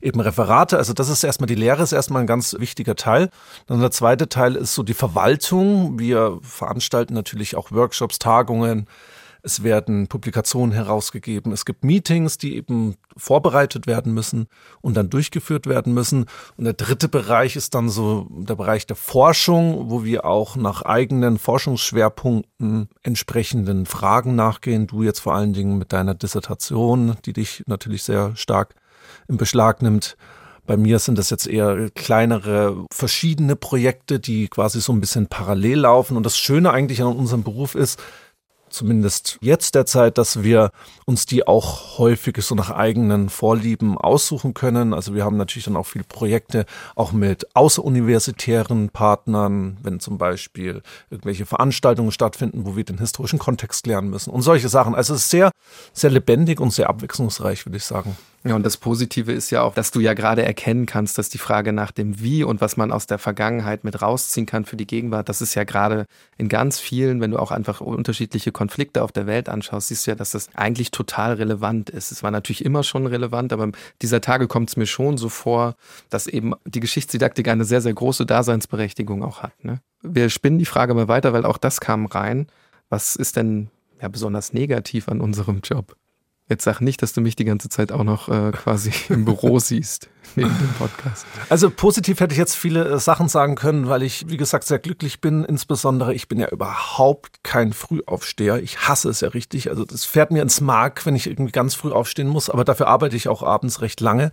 eben Referate. Also das ist erstmal, die Lehre ist erstmal ein ganz wichtiger Teil. Dann der zweite Teil ist so die Verwaltung. Wir veranstalten natürlich auch Workshops, Tagungen, es werden Publikationen herausgegeben. Es gibt Meetings, die eben vorbereitet werden müssen und dann durchgeführt werden müssen. Und der dritte Bereich ist dann so der Bereich der Forschung, wo wir auch nach eigenen Forschungsschwerpunkten entsprechenden Fragen nachgehen. Du jetzt vor allen Dingen mit deiner Dissertation, die dich natürlich sehr stark im Beschlag nimmt. Bei mir sind das jetzt eher kleinere, verschiedene Projekte, die quasi so ein bisschen parallel laufen. Und das Schöne eigentlich an unserem Beruf ist, zumindest jetzt derzeit, dass wir uns die auch häufig so nach eigenen Vorlieben aussuchen können. Also wir haben natürlich dann auch viele Projekte auch mit außeruniversitären Partnern, wenn zum Beispiel irgendwelche Veranstaltungen stattfinden, wo wir den historischen Kontext lernen müssen und solche Sachen. Also es ist sehr, sehr lebendig und sehr abwechslungsreich, würde ich sagen. Ja, und das Positive ist ja auch, dass du ja gerade erkennen kannst, dass die Frage nach dem Wie und was man aus der Vergangenheit mit rausziehen kann für die Gegenwart, das ist ja gerade in ganz vielen, wenn du auch einfach unterschiedliche Konflikte auf der Welt anschaust, siehst du ja, dass das eigentlich total relevant ist. Es war natürlich immer schon relevant, aber dieser Tage kommt es mir schon so vor, dass eben die Geschichtsdidaktik eine sehr, sehr große Daseinsberechtigung auch hat. Ne? Wir spinnen die Frage mal weiter, weil auch das kam rein. Was ist denn ja besonders negativ an unserem Job? Jetzt sag nicht, dass du mich die ganze Zeit auch noch äh, quasi im Büro siehst, neben dem Podcast. Also positiv hätte ich jetzt viele äh, Sachen sagen können, weil ich, wie gesagt, sehr glücklich bin. Insbesondere, ich bin ja überhaupt kein Frühaufsteher. Ich hasse es ja richtig. Also das fährt mir ins Mark, wenn ich irgendwie ganz früh aufstehen muss. Aber dafür arbeite ich auch abends recht lange.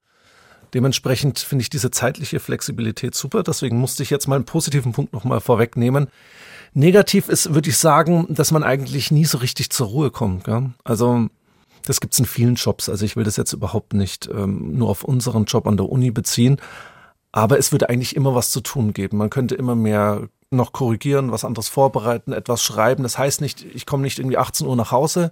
Dementsprechend finde ich diese zeitliche Flexibilität super. Deswegen musste ich jetzt mal einen positiven Punkt nochmal vorwegnehmen. Negativ ist, würde ich sagen, dass man eigentlich nie so richtig zur Ruhe kommt. Gell? Also das gibt es in vielen Jobs. Also ich will das jetzt überhaupt nicht ähm, nur auf unseren Job an der Uni beziehen. Aber es würde eigentlich immer was zu tun geben. Man könnte immer mehr noch korrigieren, was anderes vorbereiten, etwas schreiben. Das heißt nicht, ich komme nicht irgendwie 18 Uhr nach Hause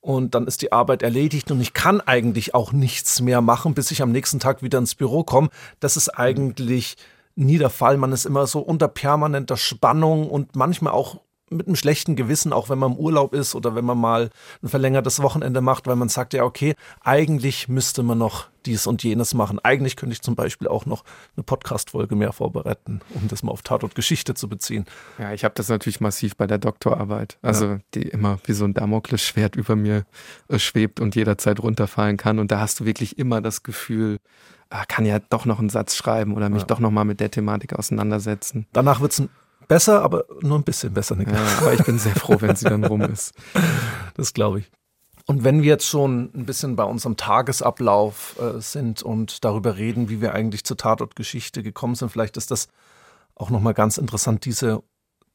und dann ist die Arbeit erledigt und ich kann eigentlich auch nichts mehr machen, bis ich am nächsten Tag wieder ins Büro komme. Das ist eigentlich nie der Fall. Man ist immer so unter permanenter Spannung und manchmal auch mit einem schlechten Gewissen, auch wenn man im Urlaub ist oder wenn man mal ein verlängertes Wochenende macht, weil man sagt, ja, okay, eigentlich müsste man noch dies und jenes machen. Eigentlich könnte ich zum Beispiel auch noch eine Podcast-Folge mehr vorbereiten, um das mal auf Tatort Geschichte zu beziehen. Ja, ich habe das natürlich massiv bei der Doktorarbeit. Also ja. die immer wie so ein Damoklesschwert über mir äh, schwebt und jederzeit runterfallen kann. Und da hast du wirklich immer das Gefühl, ah, kann ja doch noch einen Satz schreiben oder mich ja. doch noch mal mit der Thematik auseinandersetzen. Danach wird es ein Besser, aber nur ein bisschen besser. Niklas. Ja, aber ich bin sehr froh, wenn sie dann rum ist. Das glaube ich. Und wenn wir jetzt schon ein bisschen bei unserem Tagesablauf äh, sind und darüber reden, wie wir eigentlich zur Tatortgeschichte gekommen sind, vielleicht ist das auch nochmal ganz interessant, diese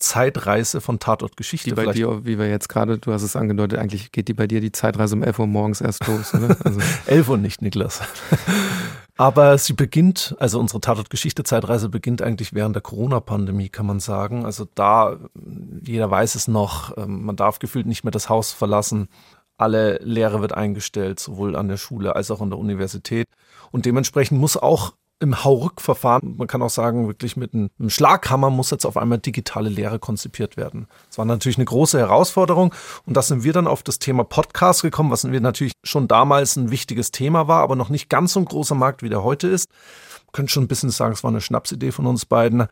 Zeitreise von Tatortgeschichte. Die bei vielleicht. dir, wie wir jetzt gerade, du hast es angedeutet, eigentlich geht die bei dir die Zeitreise um 11 Uhr morgens erst los, oder? Also 11 Uhr nicht, Niklas. Aber sie beginnt, also unsere Tatort-Geschichte-Zeitreise beginnt eigentlich während der Corona-Pandemie, kann man sagen. Also da, jeder weiß es noch, ähm, man darf gefühlt nicht mehr das Haus verlassen. Alle Lehre wird eingestellt, sowohl an der Schule als auch an der Universität. Und dementsprechend muss auch im Hauruck-Verfahren, man kann auch sagen, wirklich mit einem Schlaghammer muss jetzt auf einmal digitale Lehre konzipiert werden. Das war natürlich eine große Herausforderung und da sind wir dann auf das Thema Podcast gekommen, was natürlich schon damals ein wichtiges Thema war, aber noch nicht ganz so ein großer Markt, wie der heute ist. Man könnte schon ein bisschen sagen, es war eine Schnapsidee von uns beiden.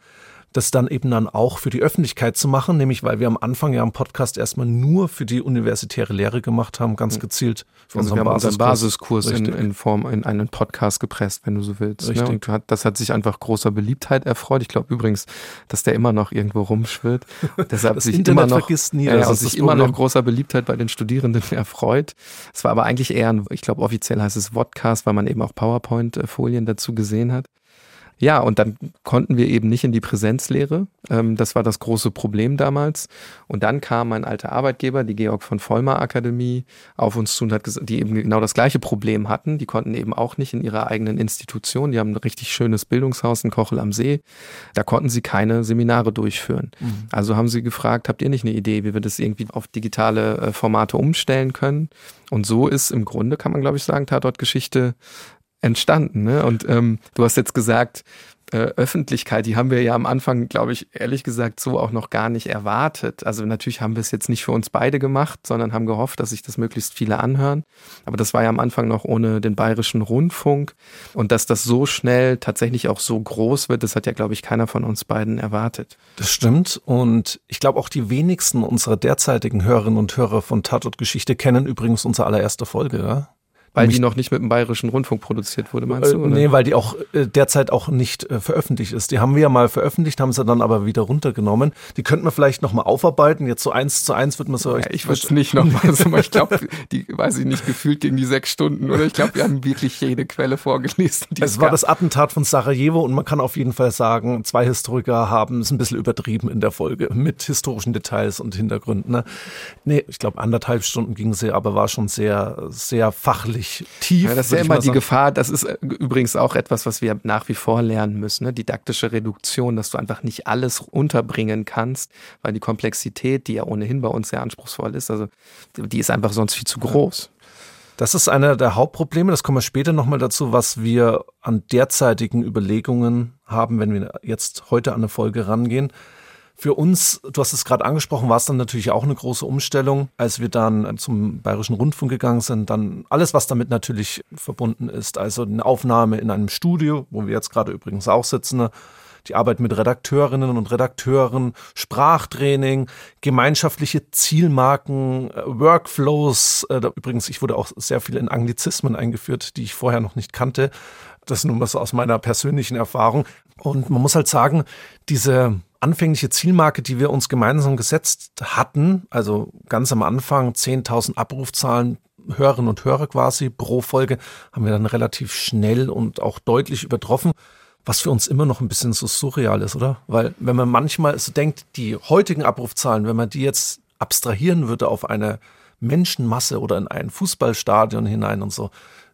Das dann eben dann auch für die Öffentlichkeit zu machen, nämlich weil wir am Anfang ja im Podcast erstmal nur für die universitäre Lehre gemacht haben, ganz gezielt für also unseren, wir Basiskurs, Basiskurs in, in, Form in einen Podcast gepresst, wenn du so willst. Ne? Richtig. Ne? Und das hat sich einfach großer Beliebtheit erfreut. Ich glaube übrigens, dass der immer noch irgendwo rumschwirrt. Deshalb das sich Internet immer noch, vergisst nie, und sich immer noch großer Beliebtheit bei den Studierenden erfreut. Es war aber eigentlich eher ein, ich glaube offiziell heißt es Vodcast, weil man eben auch PowerPoint-Folien dazu gesehen hat. Ja, und dann konnten wir eben nicht in die Präsenzlehre. Ähm, das war das große Problem damals. Und dann kam mein alter Arbeitgeber, die Georg von Vollmer Akademie, auf uns zu und hat gesagt, die eben genau das gleiche Problem hatten. Die konnten eben auch nicht in ihrer eigenen Institution. Die haben ein richtig schönes Bildungshaus in Kochel am See. Da konnten sie keine Seminare durchführen. Mhm. Also haben sie gefragt, habt ihr nicht eine Idee, wie wir das irgendwie auf digitale äh, Formate umstellen können? Und so ist im Grunde, kann man glaube ich sagen, Tatort-Geschichte entstanden. Ne? Und ähm, du hast jetzt gesagt, äh, Öffentlichkeit, die haben wir ja am Anfang, glaube ich, ehrlich gesagt so auch noch gar nicht erwartet. Also natürlich haben wir es jetzt nicht für uns beide gemacht, sondern haben gehofft, dass sich das möglichst viele anhören. Aber das war ja am Anfang noch ohne den bayerischen Rundfunk. Und dass das so schnell tatsächlich auch so groß wird, das hat ja, glaube ich, keiner von uns beiden erwartet. Das stimmt. Und ich glaube, auch die wenigsten unserer derzeitigen Hörerinnen und Hörer von Tatort-Geschichte kennen übrigens unsere allererste Folge. Ja? Weil die noch nicht mit dem Bayerischen Rundfunk produziert wurde, meinst du? Oder? Nee, weil die auch äh, derzeit auch nicht äh, veröffentlicht ist. Die haben wir ja mal veröffentlicht, haben sie dann aber wieder runtergenommen. Die könnten wir vielleicht nochmal aufarbeiten. Jetzt so eins zu eins wird man so. Ja, ich würde es nicht nochmal so Ich glaube, die, weiß ich nicht, gefühlt gegen die sechs Stunden. Oder ich glaube, wir haben wirklich jede Quelle vorgelesen. es war gab. das Attentat von Sarajevo und man kann auf jeden Fall sagen, zwei Historiker haben es ein bisschen übertrieben in der Folge mit historischen Details und Hintergründen. Ne? Nee, ich glaube, anderthalb Stunden ging sie, aber war schon sehr, sehr fachlich ziemlich tief. Ja, das ist ja immer die Gefahr. Das ist äh, übrigens auch etwas, was wir nach wie vor lernen müssen. Ne? Didaktische Reduktion, dass du einfach nicht alles unterbringen kannst, weil die Komplexität, die ja ohnehin bei uns sehr anspruchsvoll ist, also die ist einfach sonst viel zu groß. Das ist einer der Hauptprobleme. Das kommen wir später nochmal dazu, was wir an derzeitigen Überlegungen haben, wenn wir jetzt heute an eine Folge rangehen. Für uns, du hast es gerade angesprochen, war es dann natürlich auch eine große Umstellung, als wir dann zum Bayerischen Rundfunk gegangen sind. Dann alles, was damit natürlich verbunden ist. Also eine Aufnahme in einem Studio, wo wir jetzt gerade übrigens auch sitzen, die Arbeit mit Redakteurinnen und Redakteuren, Sprachtraining, gemeinschaftliche Zielmarken, äh, Workflows. Äh, übrigens, ich wurde auch sehr viel in Anglizismen eingeführt, die ich vorher noch nicht kannte. Das nun was aus meiner persönlichen Erfahrung. Und man muss halt sagen, diese anfängliche Zielmarke, die wir uns gemeinsam gesetzt hatten, also ganz am Anfang 10.000 Abrufzahlen, Hörerinnen und Hörer quasi pro Folge, haben wir dann relativ schnell und auch deutlich übertroffen, was für uns immer noch ein bisschen so surreal ist, oder? Weil wenn man manchmal so denkt, die heutigen Abrufzahlen, wenn man die jetzt abstrahieren würde auf eine Menschenmasse oder in ein Fußballstadion hinein und so,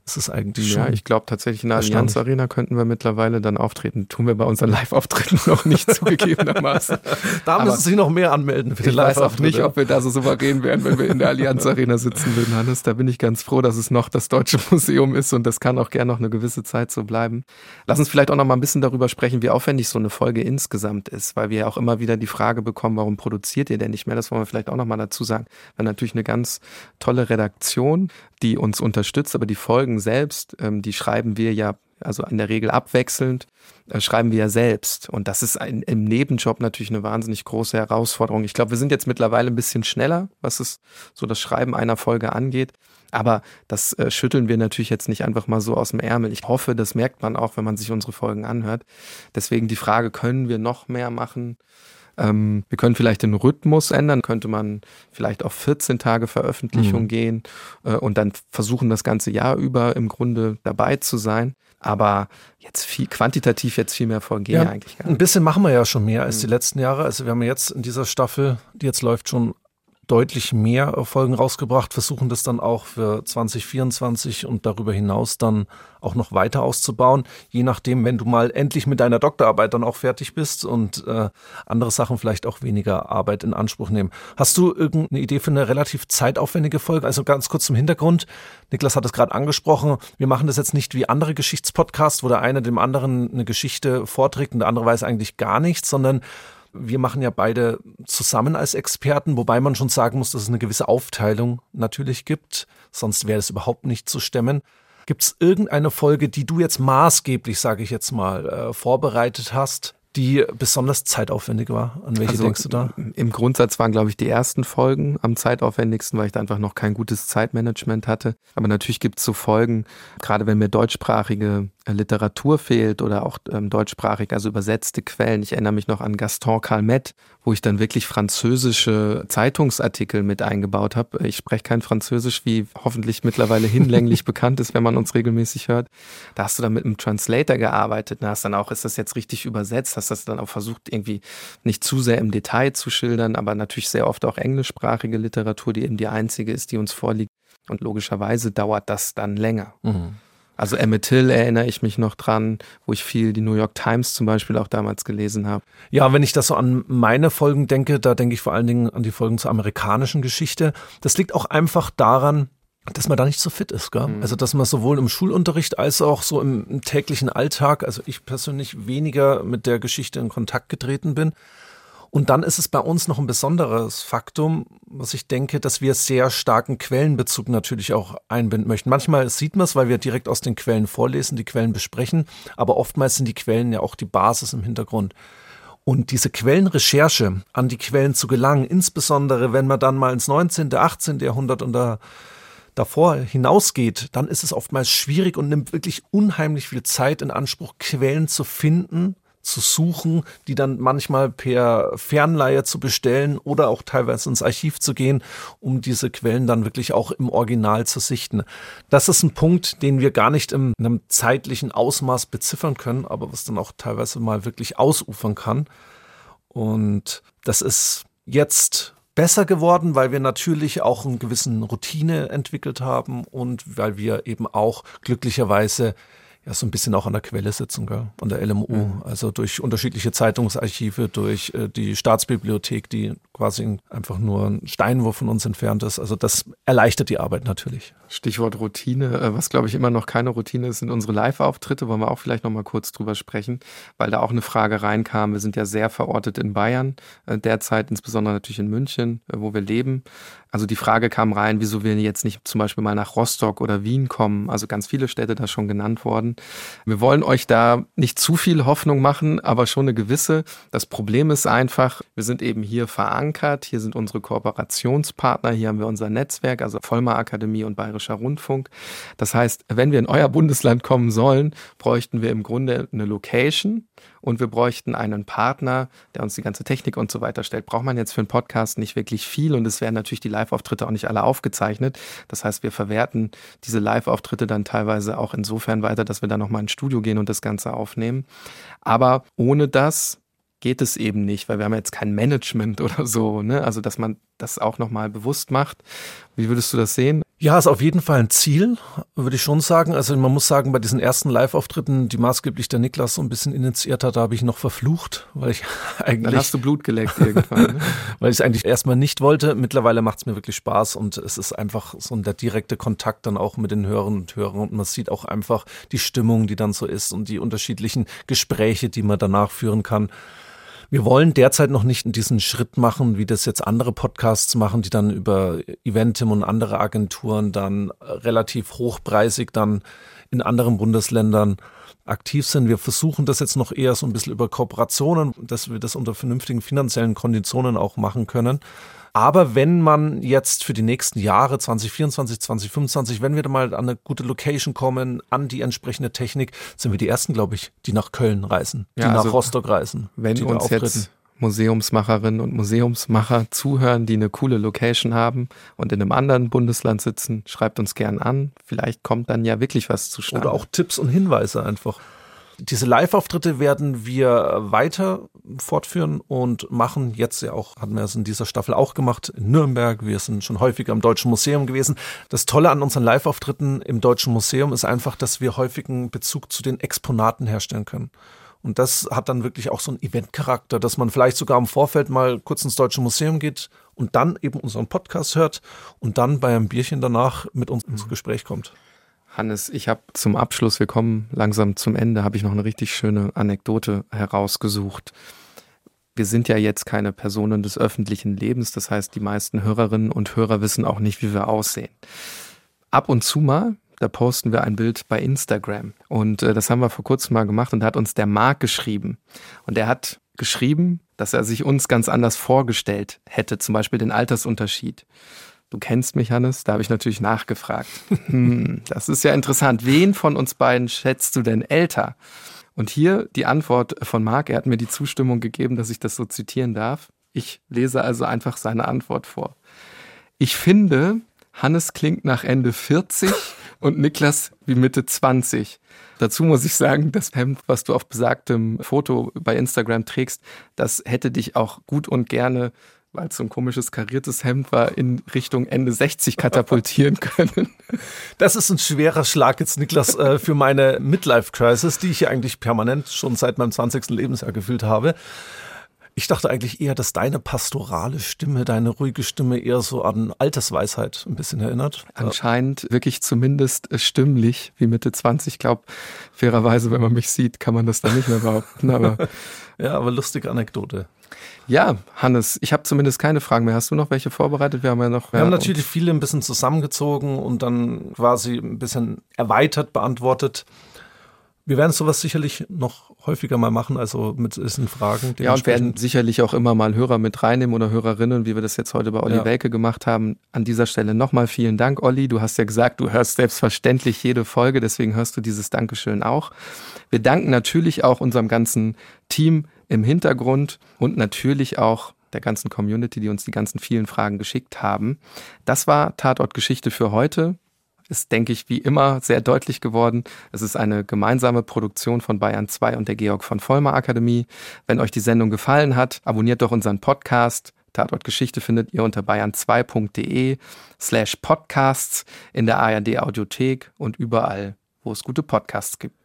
ist es eigentlich schon. Ja, ich glaube tatsächlich in der Allianz Arena könnten wir mittlerweile dann auftreten. Tun wir bei unseren Live-Auftritten noch nicht zugegebenermaßen. da müssen Sie noch mehr anmelden für die live Ich weiß auch nicht, ob wir da so souverän wären, wenn wir in der Allianz Arena sitzen würden, Hannes. Da bin ich ganz froh, dass es noch das Deutsche Museum ist und das kann auch gerne noch eine gewisse Zeit so bleiben. Lass uns vielleicht auch noch mal ein bisschen darüber sprechen, wie aufwendig so eine Folge insgesamt ist, weil wir ja auch immer wieder die Frage bekommen, warum produziert ihr denn nicht mehr? Das wollen wir vielleicht auch noch mal dazu sagen. Haben natürlich eine ganz tolle Redaktion, die uns unterstützt, aber die Folgen selbst, ähm, die schreiben wir ja, also in der Regel abwechselnd, äh, schreiben wir ja selbst. Und das ist ein, im Nebenjob natürlich eine wahnsinnig große Herausforderung. Ich glaube, wir sind jetzt mittlerweile ein bisschen schneller, was es so das Schreiben einer Folge angeht. Aber das äh, schütteln wir natürlich jetzt nicht einfach mal so aus dem Ärmel. Ich hoffe, das merkt man auch, wenn man sich unsere Folgen anhört. Deswegen die Frage, können wir noch mehr machen? Ähm, wir können vielleicht den Rhythmus ändern, könnte man vielleicht auf 14 Tage Veröffentlichung mhm. gehen äh, und dann versuchen, das ganze Jahr über im Grunde dabei zu sein. Aber jetzt viel, quantitativ jetzt viel mehr vorgehen ja, eigentlich gar nicht. Ein bisschen machen wir ja schon mehr als die mhm. letzten Jahre. Also wir haben jetzt in dieser Staffel, die jetzt läuft, schon deutlich mehr Folgen rausgebracht, versuchen das dann auch für 2024 und darüber hinaus dann auch noch weiter auszubauen, je nachdem, wenn du mal endlich mit deiner Doktorarbeit dann auch fertig bist und äh, andere Sachen vielleicht auch weniger Arbeit in Anspruch nehmen. Hast du irgendeine Idee für eine relativ zeitaufwendige Folge? Also ganz kurz zum Hintergrund. Niklas hat es gerade angesprochen. Wir machen das jetzt nicht wie andere Geschichtspodcasts, wo der eine dem anderen eine Geschichte vorträgt und der andere weiß eigentlich gar nichts, sondern wir machen ja beide zusammen als Experten, wobei man schon sagen muss, dass es eine gewisse Aufteilung natürlich gibt. Sonst wäre es überhaupt nicht zu stemmen. Gibt es irgendeine Folge, die du jetzt maßgeblich, sage ich jetzt mal, äh, vorbereitet hast, die besonders zeitaufwendig war? An welche Also denkst du da? Im Grundsatz waren, glaube ich, die ersten Folgen am zeitaufwendigsten, weil ich da einfach noch kein gutes Zeitmanagement hatte. Aber natürlich gibt es so Folgen, gerade wenn mir deutschsprachige äh, Literatur fehlt oder auch ähm, deutschsprachig, also übersetzte Quellen. Ich erinnere mich noch an Gaston Calmet, wo ich dann wirklich französische Zeitungsartikel mit eingebaut habe. Ich spreche kein Französisch, wie hoffentlich mittlerweile hinlänglich bekannt ist, wenn man uns regelmäßig hört. Da hast du dann mit einem Translator gearbeitet und hast dann auch, ist das jetzt richtig übersetzt, hast das dann auch versucht, irgendwie nicht zu sehr im Detail zu schildern, aber natürlich sehr oft auch englischsprachige Literatur, die eben die einzige ist, die uns vorliegt. Und logischerweise dauert das dann länger. Mhm. Also Emmett Till erinnere ich mich noch dran, wo ich viel die New York Times zum Beispiel auch damals gelesen habe. Ja, wenn ich das so an meine Folgen denke, da denke ich vor allen Dingen an die Folgen zur amerikanischen Geschichte. Das liegt auch einfach daran, dass man da nicht so fit ist, gell? Mhm. Also dass man sowohl im Schulunterricht als auch so im, im täglichen Alltag, also ich persönlich weniger mit der Geschichte in Kontakt getreten bin. Und dann ist es bei uns noch ein besonderes Faktum, was ich denke, dass wir sehr starken Quellenbezug natürlich auch einbinden möchten. Manchmal sieht man es, weil wir direkt aus den Quellen vorlesen, die Quellen besprechen, aber oftmals sind die Quellen ja auch die Basis im Hintergrund. Und diese Quellenrecherche, an die Quellen zu gelangen, insbesondere wenn man dann mal ins 19., 18. Jahrhundert und da davor hinausgeht, dann ist es oftmals schwierig und nimmt wirklich unheimlich viel Zeit in Anspruch, Quellen zu finden, zu suchen, die dann manchmal per Fernleihe zu bestellen oder auch teilweise ins Archiv zu gehen, um diese Quellen dann wirklich auch im Original zu sichten. Das ist ein Punkt, den wir gar nicht in einem zeitlichen Ausmaß beziffern können, aber was dann auch teilweise mal wirklich ausufern kann. Und das ist jetzt besser geworden, weil wir natürlich auch einen gewissen Routine entwickelt haben und weil wir eben auch glücklicherweise ja so ein bisschen auch an der Quelle sitzen, gell? an der LMU. Mhm. Also durch unterschiedliche Zeitungsarchive, durch äh, die Staatsbibliothek, die quasi einfach nur ein Steinwurf von uns entfernt ist. Also das erleichtert die Arbeit natürlich. Stichwort Routine. Äh, Was, glaube ich, immer noch keine Routine ist, sind unsere Live-Auftritte. Wollen wir auch vielleicht noch mal kurz drüber sprechen, weil da auch eine Frage reinkam. Wir sind ja sehr verortet in Bayern äh, derzeit, insbesondere natürlich in München, äh, wo wir leben. Also die Frage kam rein, wieso wir jetzt nicht zum Beispiel mal nach Rostock oder Wien kommen. Also ganz viele Städte da schon genannt worden. Wir wollen euch da nicht zu viel Hoffnung machen, aber schon eine gewisse. Das Problem ist einfach, wir sind eben hier verankert. Hier sind unsere Kooperationspartner. Hier haben wir unser Netzwerk, also Vollmer Akademie und Bayerischer Rundfunk. Das heißt, wenn wir in euer Bundesland kommen sollen, bräuchten wir im Grunde eine Location und wir bräuchten einen Partner, der uns die ganze Technik und so weiter stellt. Braucht man jetzt für einen Podcast nicht wirklich viel und es werden natürlich die Live-Auftritte auch nicht alle aufgezeichnet. Das heißt, wir verwerten diese Live-Auftritte dann teilweise auch insofern weiter, dass wir dann nochmal ins Studio gehen und das Ganze aufnehmen. Aber ohne das geht es eben nicht, weil wir haben jetzt kein Management oder so, ne? Also, dass man das auch nochmal bewusst macht. Wie würdest du das sehen? Ja, ist auf jeden Fall ein Ziel, würde ich schon sagen. Also man muss sagen, bei diesen ersten Live-Auftritten, die maßgeblich der Niklas so ein bisschen initiiert hat, da habe ich noch verflucht, weil ich eigentlich... Dann hast du Blut geleckt irgendwann. Ne? weil ich es eigentlich erstmal nicht wollte. Mittlerweile macht es mir wirklich Spaß und es ist einfach so der direkte Kontakt dann auch mit den Hörern und Hörern und man sieht auch einfach die Stimmung, die dann so ist und die unterschiedlichen Gespräche, die man danach führen kann. Wir wollen derzeit noch nicht diesen Schritt machen, wie das jetzt andere Podcasts machen, die dann über Eventim und andere Agenturen dann relativ hochpreisig dann in anderen Bundesländern aktiv sind. Wir versuchen das jetzt noch eher so ein bisschen über Kooperationen, dass wir das unter vernünftigen finanziellen Konditionen auch machen können. Aber wenn man jetzt für die nächsten Jahre 2024, 2025, wenn wir da mal an eine gute Location kommen, an die entsprechende Technik, sind wir die ersten, glaube ich, die nach Köln reisen, die Ja, nach also, Rostock reisen. Wenn die uns jetzt Museumsmacherinnen und Museumsmacher zuhören, die eine coole Location haben und in einem anderen Bundesland sitzen, schreibt uns gern an. Vielleicht kommt dann ja wirklich was zustande. Oder auch Tipps und Hinweise einfach. Diese Live-Auftritte werden wir weiter fortführen und machen jetzt ja auch, hatten wir es in dieser Staffel auch gemacht, in Nürnberg. Wir sind schon häufiger im Deutschen Museum gewesen. Das Tolle an unseren Live-Auftritten im Deutschen Museum ist einfach, dass wir häufigen Bezug zu den Exponaten herstellen können. Und das hat dann wirklich auch so einen Eventcharakter, dass man vielleicht sogar im Vorfeld mal kurz ins Deutsche Museum geht und dann eben unseren Podcast hört und dann bei einem Bierchen danach mit uns ins Gespräch kommt. Hannes, ich habe zum Abschluss, wir kommen langsam zum Ende, habe ich noch eine richtig schöne Anekdote herausgesucht. Wir sind ja jetzt keine Personen des öffentlichen Lebens, das heißt, die meisten Hörerinnen und Hörer wissen auch nicht, wie wir aussehen. Ab und zu mal da posten wir ein Bild bei Instagram. Und äh, das haben wir vor kurzem mal gemacht und da hat uns der Marc geschrieben. Und er hat geschrieben, dass er sich uns ganz anders vorgestellt hätte, zum Beispiel den Altersunterschied. Du kennst mich, Hannes, da habe ich natürlich nachgefragt. Hm, das ist ja interessant. Wen von uns beiden schätzt du denn älter? Und hier die Antwort von Marc. Er hat mir die Zustimmung gegeben, dass ich das so zitieren darf. Ich lese also einfach seine Antwort vor. Ich finde, Hannes klingt nach Ende 40 und Niklas wie Mitte 20. Dazu muss ich sagen, das Hemd, was du auf besagtem Foto bei Instagram trägst, das hätte dich auch gut und gerne weil es so ein komisches kariertes Hemd war, in Richtung Ende 60 katapultieren können. Das ist ein schwerer Schlag jetzt, Niklas, äh, für meine Midlife-Crisis, die ich ja eigentlich permanent schon seit meinem 20. Lebensjahr gefühlt habe. Ich dachte eigentlich eher, dass deine pastorale Stimme, deine ruhige Stimme eher so an Altersweisheit ein bisschen erinnert. Anscheinend wirklich zumindest stimmlich wie Mitte 20. Ich glaube, fairerweise, wenn man mich sieht, kann man das dann nicht mehr behaupten. Aber ja, aber lustige Anekdote. Ja, Hannes, ich habe zumindest keine Fragen mehr. Hast du noch welche vorbereitet? Wir haben ja noch. Wir haben natürlich viele ein bisschen zusammengezogen und dann quasi ein bisschen erweitert beantwortet. Wir werden sowas sicherlich noch häufiger mal machen, also mit diesen Fragen. Ja, und werden sicherlich auch immer mal Hörer mit reinnehmen oder Hörerinnen, wie wir das jetzt heute bei Olli ja. Welke gemacht haben. An dieser Stelle nochmal vielen Dank, Olli. Du hast ja gesagt, du hörst selbstverständlich jede Folge, deswegen hörst du dieses Dankeschön auch. Wir danken natürlich auch unserem ganzen Team im Hintergrund und natürlich auch der ganzen Community, die uns die ganzen vielen Fragen geschickt haben. Das war Tatort Geschichte für heute ist, denke ich, wie immer sehr deutlich geworden. Es ist eine gemeinsame Produktion von Bayern 2 und der Georg von Vollmer Akademie. Wenn euch die Sendung gefallen hat, abonniert doch unseren Podcast. Tatort Geschichte findet ihr unter bayern2.de slash podcasts in der ARD Audiothek und überall, wo es gute Podcasts gibt.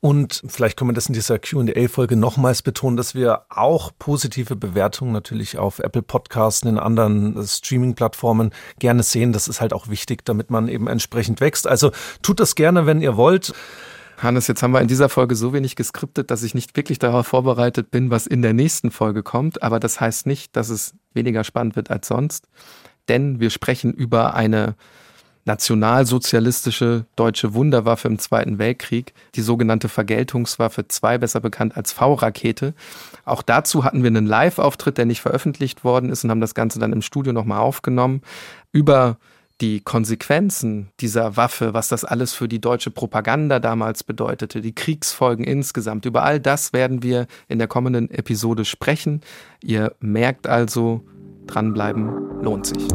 Und vielleicht können wir das in dieser QA-Folge nochmals betonen, dass wir auch positive Bewertungen natürlich auf Apple Podcasts und in anderen äh, Streaming-Plattformen gerne sehen. Das ist halt auch wichtig, damit man eben entsprechend wächst. Also tut das gerne, wenn ihr wollt. Hannes, jetzt haben wir in dieser Folge so wenig geskriptet, dass ich nicht wirklich darauf vorbereitet bin, was in der nächsten Folge kommt. Aber das heißt nicht, dass es weniger spannend wird als sonst. Denn wir sprechen über eine nationalsozialistische deutsche Wunderwaffe im Zweiten Weltkrieg, die sogenannte Vergeltungswaffe 2, besser bekannt als V-Rakete. Auch dazu hatten wir einen Live-Auftritt, der nicht veröffentlicht worden ist und haben das Ganze dann im Studio nochmal aufgenommen. Über die Konsequenzen dieser Waffe, was das alles für die deutsche Propaganda damals bedeutete, die Kriegsfolgen insgesamt, über all das werden wir in der kommenden Episode sprechen. Ihr merkt also, dranbleiben lohnt sich.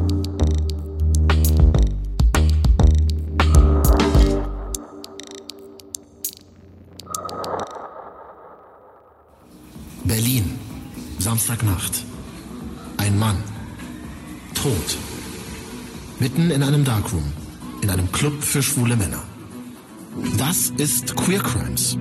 Berlin, Samstagnacht. Ein Mann. Tot. Mitten in einem Darkroom. In einem Club für schwule Männer. Das ist Queer Crimes.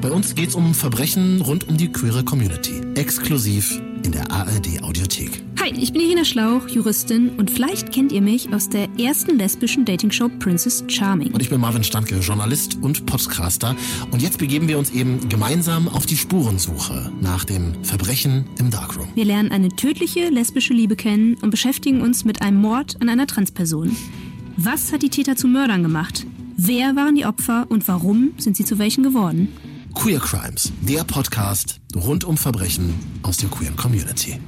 Bei uns geht's um Verbrechen rund um die queere Community. Exklusiv in der ARD Audiothek. Hi, ich bin Irina Schlauch, Juristin und vielleicht kennt ihr mich aus der ersten lesbischen Dating-Show Princess Charming. Und ich bin Marvin Standke, Journalist und Podcaster. Und jetzt begeben wir uns eben gemeinsam auf die Spurensuche nach dem Verbrechen im Darkroom. Wir lernen eine tödliche lesbische Liebe kennen und beschäftigen uns mit einem Mord an einer Transperson. Was hat die Täter zu Mördern gemacht? Wer waren die Opfer und warum sind sie zu welchen geworden? Queer Crimes, der Podcast rund um Verbrechen aus der queeren Community.